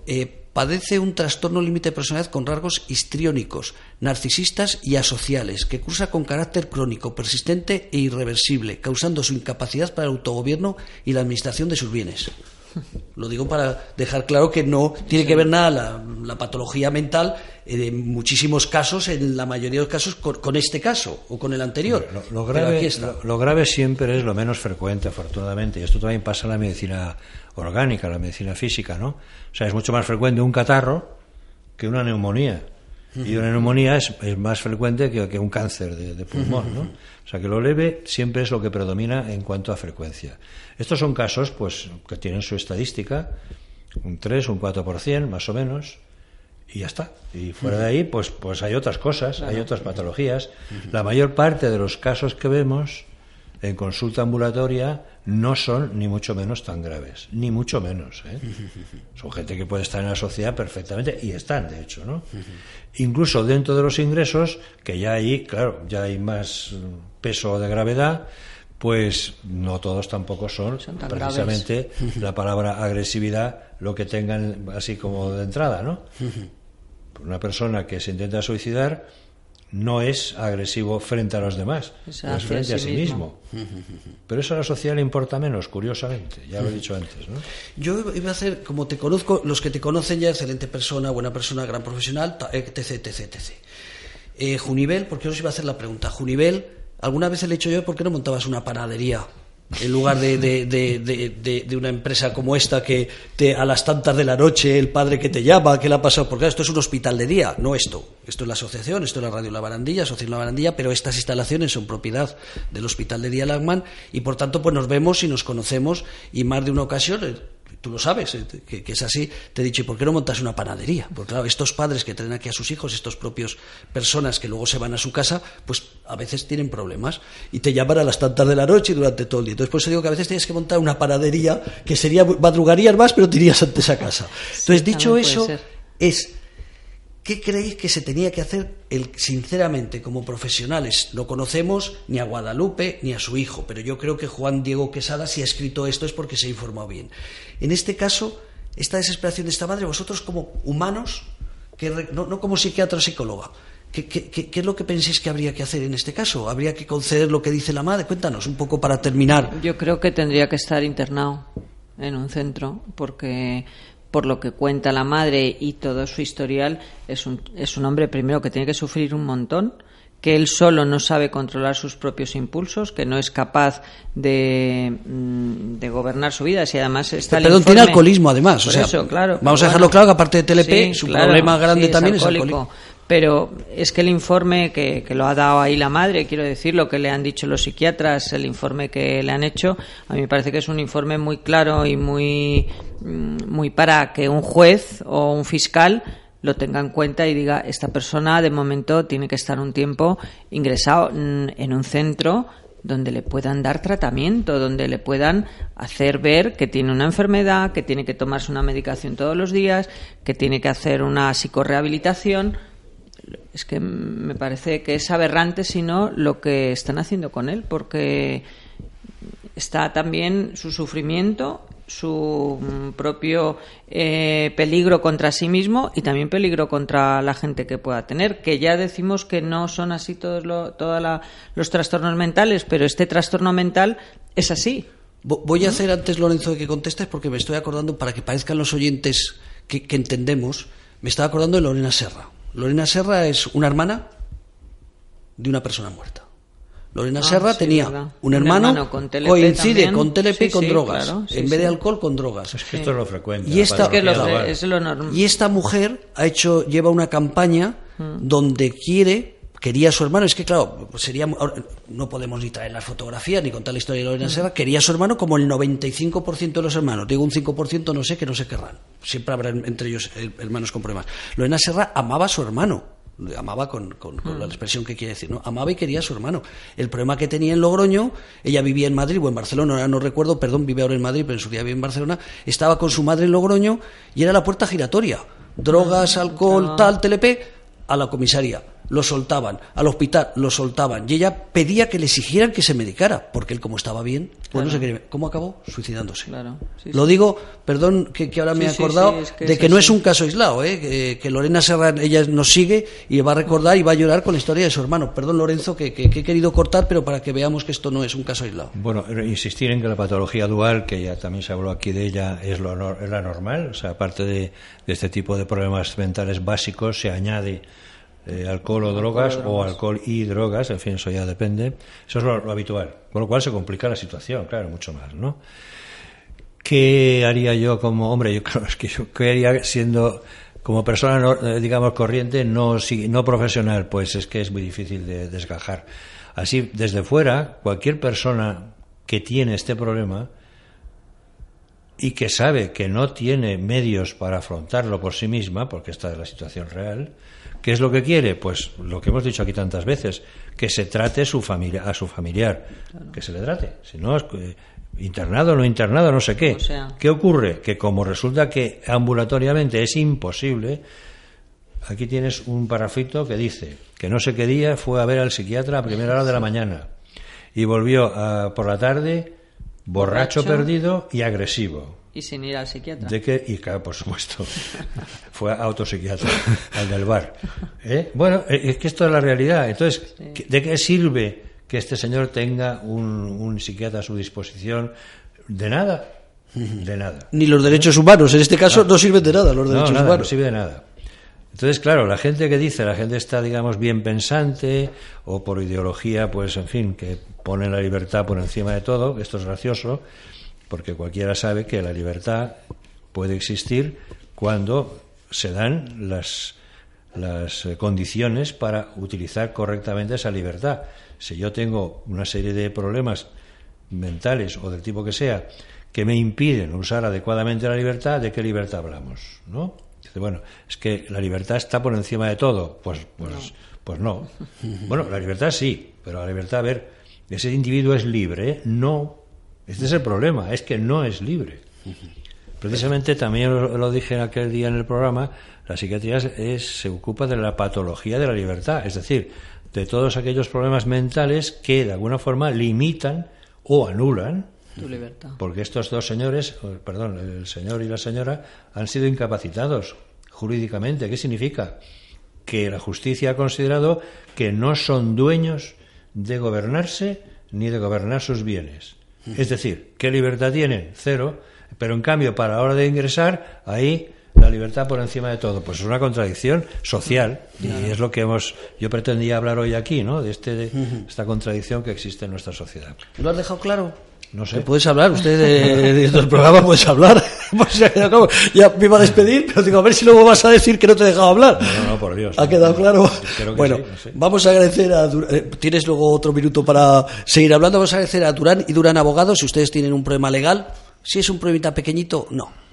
eh, padece un trastorno límite de personalidad con rasgos histriónicos, narcisistas y asociales, que cursa con carácter crónico, persistente e irreversible, causando su incapacidad para el autogobierno y la administración de sus bienes. Lo digo para dejar claro que no tiene que ver nada la, la patología mental eh, en muchísimos casos, en la mayoría de los casos, con, con este caso o con el anterior. Lo, lo, grave, lo, lo, grave, siempre es lo menos frecuente, afortunadamente, y esto también pasa en la medicina orgánica, la medicina física, ¿no? O sea, es mucho más frecuente un catarro que una neumonía. Y una neumonía es, es más frecuente que, que, un cáncer de, de pulmón, ¿no? O sea, que lo leve siempre es lo que predomina en cuanto a frecuencia. Estos son casos, pues, que tienen su estadística, un 3, un 4%, más o menos, y ya está. Y fuera de ahí, pues, pues hay otras cosas, hay otras patologías. La mayor parte de los casos que vemos en consulta ambulatoria no son ni mucho menos tan graves, ni mucho menos. ¿eh? Son gente que puede estar en la sociedad perfectamente y están, de hecho, ¿no? Incluso dentro de los ingresos, que ya hay, claro, ya hay más peso de gravedad, pues no todos tampoco son, son precisamente graves. la palabra agresividad lo que tengan así como de entrada, ¿no? Una persona que se intenta suicidar no es agresivo frente a los demás, Es frente a sí sí mismo. Pero eso a la sociedad le importa menos, curiosamente, ya lo he dicho antes. ¿no? Yo iba a hacer, como te conozco, los que te conocen ya, excelente persona, buena persona, gran profesional, ta- etc, etc, etc. Eh, Junivel, porque os iba a hacer la pregunta. Junivel, alguna vez le he dicho yo, ¿por qué no montabas una panadería? En lugar de, de, de, de- una empresa como esta que te, a las tantas de la noche el padre que te llama, ¿qué le ha pasado? Porque esto es un hospital de día, no esto. Esto es la asociación, esto es la radio La Barandilla, Asociación La Barandilla, pero estas instalaciones son propiedad del hospital de día Lagman y por tanto pues nos vemos y nos conocemos y más de una ocasión eh, tú lo sabes, eh, que, que es así, te he dicho, ¿y por qué no montas una panadería? Porque claro, estos padres que traen aquí a sus hijos, estos propios personas que luego se van a su casa, pues a veces tienen problemas y te llaman a las tantas de la noche y durante todo el día. Entonces, por eso digo que a veces tienes que montar una panadería que sería, madrugarías más, pero te irías antes a casa. Entonces, dicho eso, es ¿Qué creéis que se tenía que hacer, el, sinceramente, como profesionales? No conocemos ni a Guadalupe ni a su hijo, pero yo creo que Juan Diego Quesada, si ha escrito esto, es porque se ha informado bien. En este caso, esta desesperación de esta madre, vosotros como humanos, que no, como psiquiatra o psicóloga, ¿qué, qué, qué- qué es lo que pensáis que habría que hacer en este caso? ¿Habría que conceder lo que dice la madre? Cuéntanos un poco para terminar. Yo creo que tendría que estar internado en un centro porque por lo que cuenta la madre y todo su historial es un, es un hombre primero que tiene que sufrir un montón que él solo no sabe controlar sus propios impulsos, que no es capaz de, mm, de gobernar su vida. Si además está el Perdón, tiene alcoholismo además. O sea, eso, claro. Vamos a Bueno, dejarlo claro que aparte de TLP, sí, su claro, problema grande sí, también es alcohólico. alcohólico. Pero es que el informe que, que lo ha dado ahí la madre, quiero decir, lo que le han dicho los psiquiatras, el informe que le han hecho, a mí me parece que es un informe muy claro y muy, mm, muy para que un juez o un fiscal lo tenga en cuenta y diga, esta persona de momento tiene que estar un tiempo ingresado mm, en un centro donde le puedan dar tratamiento, donde le puedan hacer ver que tiene una enfermedad, que tiene que tomarse una medicación todos los días, que tiene que hacer una psicorrehabilitación. Es que me parece que es aberrante, si no, lo que están haciendo con él, porque está también su sufrimiento, su propio eh, peligro contra sí mismo y también peligro contra la gente que pueda tener. Que ya decimos que no son así todos lo- toda la- los trastornos mentales, pero este trastorno mental es así. Vo- Voy a hacer antes, Lorenzo, de que contestes, porque me estoy acordando, para que parezcan los oyentes que, que entendemos, me estaba acordando de Lorena Serra. Lorena Serra es una hermana de una persona muerta. Lorena Ah, Serra sí, tenía verdad. un Un hermano, hermano con coincide también. con TLP y Sí, con sí, drogas. claro, sí, en vez de alcohol, con drogas. Es que esto es lo frecuente. Y esta- Es que lo- es lo normal. Y esta mujer ha hecho, lleva una campaña Mm. donde quiere, quería a su hermano, es que claro, sería, no podemos ni traer las fotografías ni contar la historia de Mm. Lorena Serra, quería a su hermano como el 95% de los hermanos, digo un 5% no sé que no se querrán, siempre habrá entre ellos eh, hermanos con problemas. Lorena Serra amaba a su hermano, amaba con, con- con la expresión que quiere decir, ¿no? Amaba y quería a su hermano. El problema que tenía en Logroño, ella vivía en Madrid o en Barcelona, ahora no recuerdo, perdón, vive ahora en Madrid, pero en su día vivía en Barcelona, estaba con su madre en Logroño y era la puerta giratoria. Drogas, alcohol, tal, TLP, a la comisaría. Lo soltaban, al hospital lo soltaban. Y ella pedía que le exigieran que se medicara, porque él, como estaba bien, pues no se quería. ¿Cómo acabó? Suicidándose. Claro, sí, Lo digo, perdón, que, que ahora me he acordado sí, es que de que no es un caso aislado, ¿eh? que, que Lorena Serra, ella nos sigue y va a recordar y va a llorar con la historia de su hermano. Perdón, Lorenzo, que, que- que he querido cortar, pero para que veamos que esto no es un caso aislado. Bueno, insistir en que la patología dual, que ya también se habló aquí de ella, es, lo, es la normal. O sea, aparte de, de este tipo de problemas mentales básicos, se añade eh, alcohol o drogas, o alcohol y drogas, en fin, eso ya depende. Eso es lo, lo habitual. Con lo cual se complica la situación, claro, mucho más, ¿no? ¿Qué haría yo como hombre? Yo creo es que yo qué haría siendo como persona, no- eh, digamos, corriente, no, si- no profesional, pues es que es muy difícil de desgajar. Así, desde fuera, cualquier persona que tiene este problema y que sabe que no tiene medios para afrontarlo por sí misma, porque esta es la situación real, ¿qué es lo que quiere? Pues lo que hemos dicho aquí tantas veces, que se trate su familia, a su familiar, que se le trate. Si no, es internado, no internado, no sé qué. O sea. ¿Qué ocurre? Que como resulta que ambulatoriamente es imposible, aquí tienes un parrafito que dice que no sé qué día fue a ver al psiquiatra a primera hora de la mañana y volvió a- por la tarde borracho, Borracho. perdido y agresivo. Y sin ir al psiquiatra. De que, y claro, por supuesto, fue autopsiquiatra, al del bar. ¿Eh? Bueno, eh, es que esto es la realidad. Entonces, ¿qué- ¿de qué sirve que este señor tenga un, un psiquiatra a su disposición? De nada, de nada. Ni los derechos humanos, en este caso, no sirven de nada los No, derechos no humanos. sirve de nada. Entonces, claro, la gente que dice, la gente está, digamos, bien pensante o por ideología, pues, en fin, que pone la libertad por encima de todo, esto es gracioso, porque cualquiera sabe que la libertad puede existir cuando se dan las, las eh, condiciones para utilizar correctamente esa libertad. Si yo tengo una serie de problemas mentales o del tipo que sea que me impiden usar adecuadamente la libertad, ¿de qué libertad hablamos? ¿No? Dice, bueno, es que la libertad está por encima de todo. Pues, pues, pues no. Bueno, la libertad sí, pero la libertad, a ver, ese individuo es libre, no. Este es el problema, es que no es libre. Precisamente también lo, lo dije aquel día en el programa, la psiquiatría es- se ocupa de la patología de la libertad, es decir, de todos aquellos problemas mentales que de alguna forma limitan o anulan, Tu libertad. porque estos dos señores, eh, perdón, el señor y la señora, han sido incapacitados jurídicamente. ¿Qué significa? Que la justicia ha considerado que no son dueños de gobernarse ni de gobernar sus bienes. Es decir, ¿qué libertad tienen? Cero. Pero en cambio, para la hora de ingresar, ahí la libertad por encima de todo. Pues es una contradicción social y es lo que hemos. Yo pretendía hablar hoy aquí, ¿no? De este, de esta contradicción que existe en nuestra sociedad. ¿Lo has dejado claro? No sé. Puedes hablar, usted de, de estos programas puedes hablar. Pues quedado. Ya me iba a despedir, pero digo, a ver si luego vas a decir que no te he dejado hablar. No, no, por Dios. ¿Ha quedado claro? Bueno, sí, no sé. vamos a agradecer a Dur- eh, Tienes luego otro minuto para seguir hablando. Vamos a agradecer a Durán y Durán Abogados. Si ustedes tienen un problema legal, si es un problemita pequeñito, no.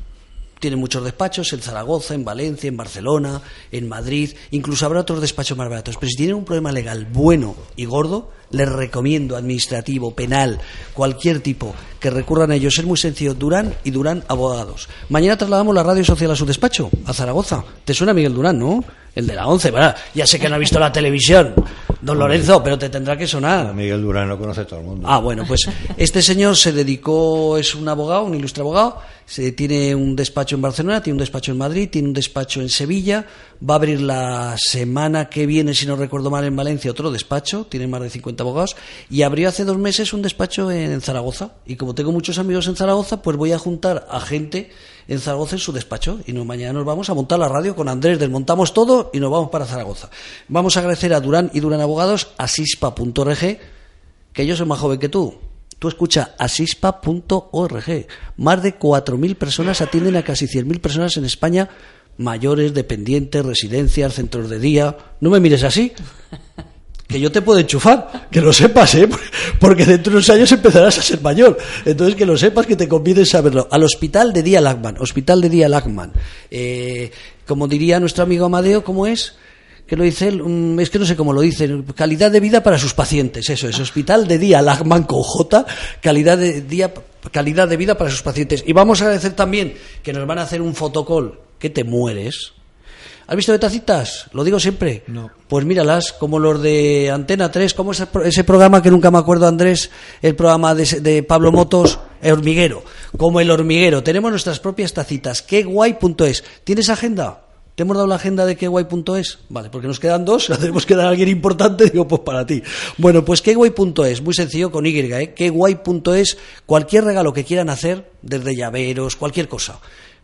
Tienen muchos despachos en Zaragoza, en Valencia, en Barcelona, en Madrid. Incluso habrá otros despachos más baratos. Pero si tienen un problema legal bueno y gordo, les recomiendo administrativo, penal, cualquier tipo, que recurran a ellos. Es muy sencillo. Durán y Durán Abogados. Mañana trasladamos la radio social a su despacho, a Zaragoza. ¿Te suena Miguel Durán, no? El de la 11, ¿verdad? Ya sé que no ha visto la televisión, don Lorenzo, pero te tendrá que A sonar. Miguel Durán lo conoce todo el mundo. Ah, bueno, pues este señor se dedicó, es un abogado, un ilustre abogado, se, tiene un despacho en Barcelona, tiene un despacho en Madrid, tiene un despacho en Sevilla, va a abrir la semana que viene, si no recuerdo mal, en Valencia otro despacho, tiene más de 50 abogados, y abrió hace dos meses un despacho en Zaragoza. Y como tengo muchos amigos en Zaragoza, pues voy a juntar a gente en Zaragoza en su despacho. Y no, mañana nos vamos a montar la radio con Andrés, desmontamos todo y nos vamos para Zaragoza. Vamos a agradecer a Durán y Durán Abogados, a sispa.org, que yo soy más joven que tú. Tú escucha asispa.org. Más de 4.000 personas atienden a casi 100.000 personas en España, mayores, dependientes, residencias, centros de día. No me mires así. Que yo te puedo enchufar, que lo sepas, ¿eh? Porque dentro de unos años empezarás a ser mayor. Entonces, que lo sepas, que te conviene saberlo. Al hospital de día Lagman, hospital de día Lagman. Eh, como diría nuestro amigo Amadeo, ¿cómo es? Que lo dice él, es que no sé cómo lo dice, calidad de vida para sus pacientes, eso es, hospital de día Lagman con J, calidad de día, calidad de vida para sus pacientes. Y vamos a agradecer también que nos van a hacer un fotocall, que te mueres. ¿Has visto de tacitas? Lo digo siempre. No. Pues míralas, como los de Antena 3, como ese, pro- ese programa que nunca me acuerdo, Andrés, el programa de, de Pablo Motos, El Hormiguero. Como el hormiguero. Tenemos nuestras propias tacitas. Qué guay.es. ¿Tienes agenda? ¿Te hemos dado la agenda de queguay.es? Vale, porque nos quedan dos, tenemos que dar a alguien importante, digo, pues para ti. Bueno, pues queguay.es, muy sencillo con Y, ¿eh? Queguay.es, cualquier regalo que quieran hacer, desde llaveros, cualquier cosa.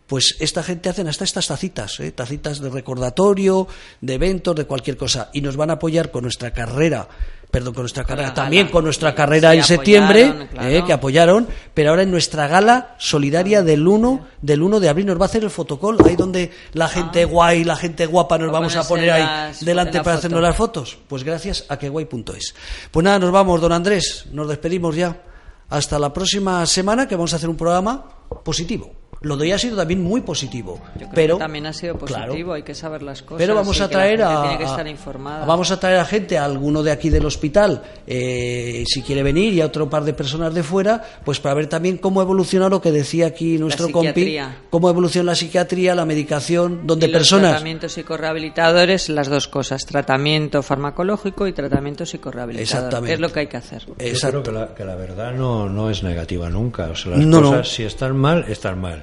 Pues esta gente hacen hasta estas tacitas, ¿eh? tacitas de recordatorio, de eventos, de cualquier cosa. Y nos van a apoyar con nuestra carrera, perdón, con nuestra carrera, también con nuestra carrera en septiembre, claro. ¿eh? que apoyaron, pero ahora en nuestra gala solidaria del 1, del 1 de abril nos va a hacer el fotocall, ahí donde la gente guay, la gente guapa nos vamos a poner ahí delante para foto. hacernos las fotos. Pues gracias a queguay.es. Pues nada, nos vamos, don Andrés, nos despedimos ya. Hasta la próxima semana que vamos a hacer un programa positivo. Lo de hoy ha sido también muy positivo. Yo creo pero que también ha sido positivo, claro, hay que saber las cosas. pero vamos a traer a, Tiene que estar a- informada. vamos a traer a gente, a alguno de aquí del hospital, eh, si quiere venir, y a otro par de personas de fuera, pues para ver también cómo evoluciona lo que decía aquí nuestro compi, psiquiatría. cómo evoluciona la psiquiatría, la medicación, donde Y los personas tratamientos psicorrehabilitadores, las dos cosas, tratamiento farmacológico y tratamiento psicorrehabilitador. Exactamente. Es lo que hay que hacer. Yo creo que la, que la verdad no, no es negativa nunca. O sea, las No, no. cosas, si están mal, están mal.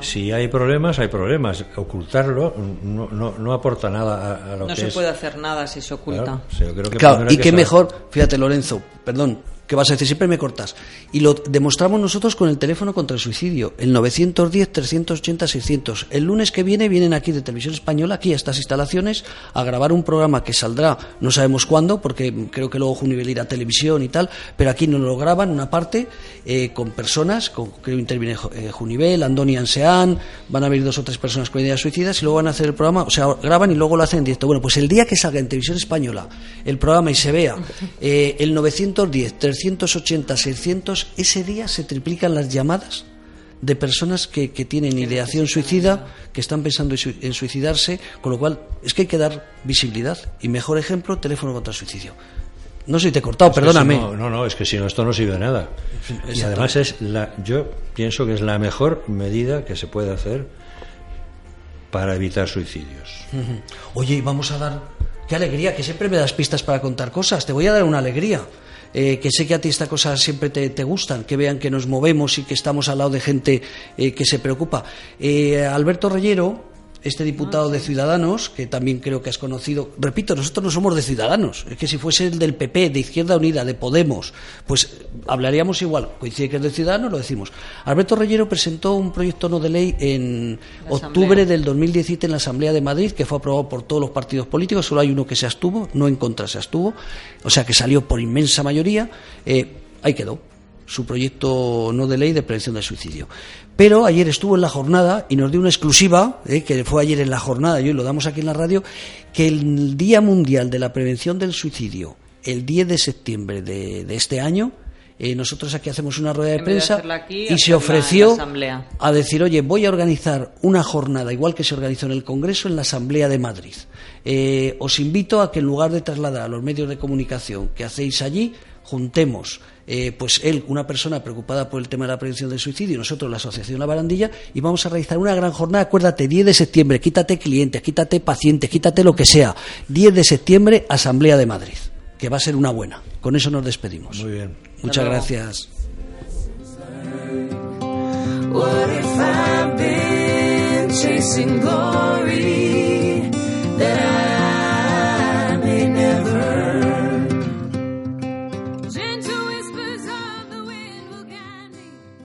Si hay problemas, hay problemas. Ocultarlo no, no, no aporta nada a, a lo No que se es. puede hacer nada si se oculta. Claro, sí, yo creo que Claro, primero hay y que qué saber- mejor, fíjate Lorenzo, perdón, ¿qué vas a decir? Siempre me cortas. Y lo demostramos nosotros con el teléfono contra el suicidio, el 910-380-600. El lunes que viene vienen aquí de Televisión Española, aquí a estas instalaciones, a grabar un programa que saldrá, no sabemos cuándo, porque creo que luego Junivel irá a televisión y tal, pero aquí nos lo graban una parte eh, con personas, con, creo que interviene eh, Junivel, Andoni Anseán, van a venir dos o tres personas con ideas suicidas y luego van a hacer el programa, o sea, graban y luego lo hacen en directo. Bueno, pues el día que salga en televisión española el programa y se vea eh, el 910, 380, 600, ese día se triplican las llamadas de personas que, que tienen ideación suicida, que están pensando en sui- en suicidarse, con lo cual es que hay que dar visibilidad. Y mejor ejemplo, teléfono contra el suicidio. No sé si te he cortado, Es perdóname. si no, no, no, es que si no, esto no sirve de nada. Y además es la, yo pienso que es la mejor medida que se puede hacer para evitar suicidios. Oye, y vamos a dar. Qué alegría, que siempre me das pistas para contar cosas. Te voy a dar una alegría. Eh, que sé que a ti estas cosas siempre te, te gustan, que vean que nos movemos y que estamos al lado de gente eh, que se preocupa. Eh, Alberto Reyero, este diputado de Ciudadanos, que también creo que has conocido, repito, nosotros no somos de Ciudadanos, es que si fuese el del PP, de Izquierda Unida, de Podemos, pues hablaríamos igual, coincide que es de Ciudadanos, lo decimos. Alberto Reyero presentó un proyecto no de ley en octubre del 2017 en la Asamblea de Madrid, que fue aprobado por todos los partidos políticos, solo hay uno que se abstuvo, no en contra se abstuvo, o sea que salió por inmensa mayoría, eh, ahí quedó su proyecto no de ley de prevención del suicidio. Pero ayer estuvo en la jornada y nos dio una exclusiva, eh, que fue ayer en la jornada y hoy lo damos aquí en la radio, que el Día Mundial de la Prevención del Suicidio, el 10 de septiembre de, de este año, eh, nosotros aquí hacemos una rueda de En vez de prensa aquí, y se ofreció a decir, oye, voy a organizar una jornada igual que se organizó en el Congreso en la Asamblea de Madrid. Eh, os invito a que en lugar de trasladar a los medios de comunicación que hacéis allí, juntemos, eh, pues él, una persona preocupada por el tema de la prevención del suicidio, y nosotros, la Asociación La Barandilla, y vamos a realizar una gran jornada. Acuérdate, 10 de septiembre, quítate clientes, quítate pacientes, quítate lo que sea. 10 de septiembre, Asamblea de Madrid, que va a ser una buena. Con eso nos despedimos. Muy bien. Muchas gracias.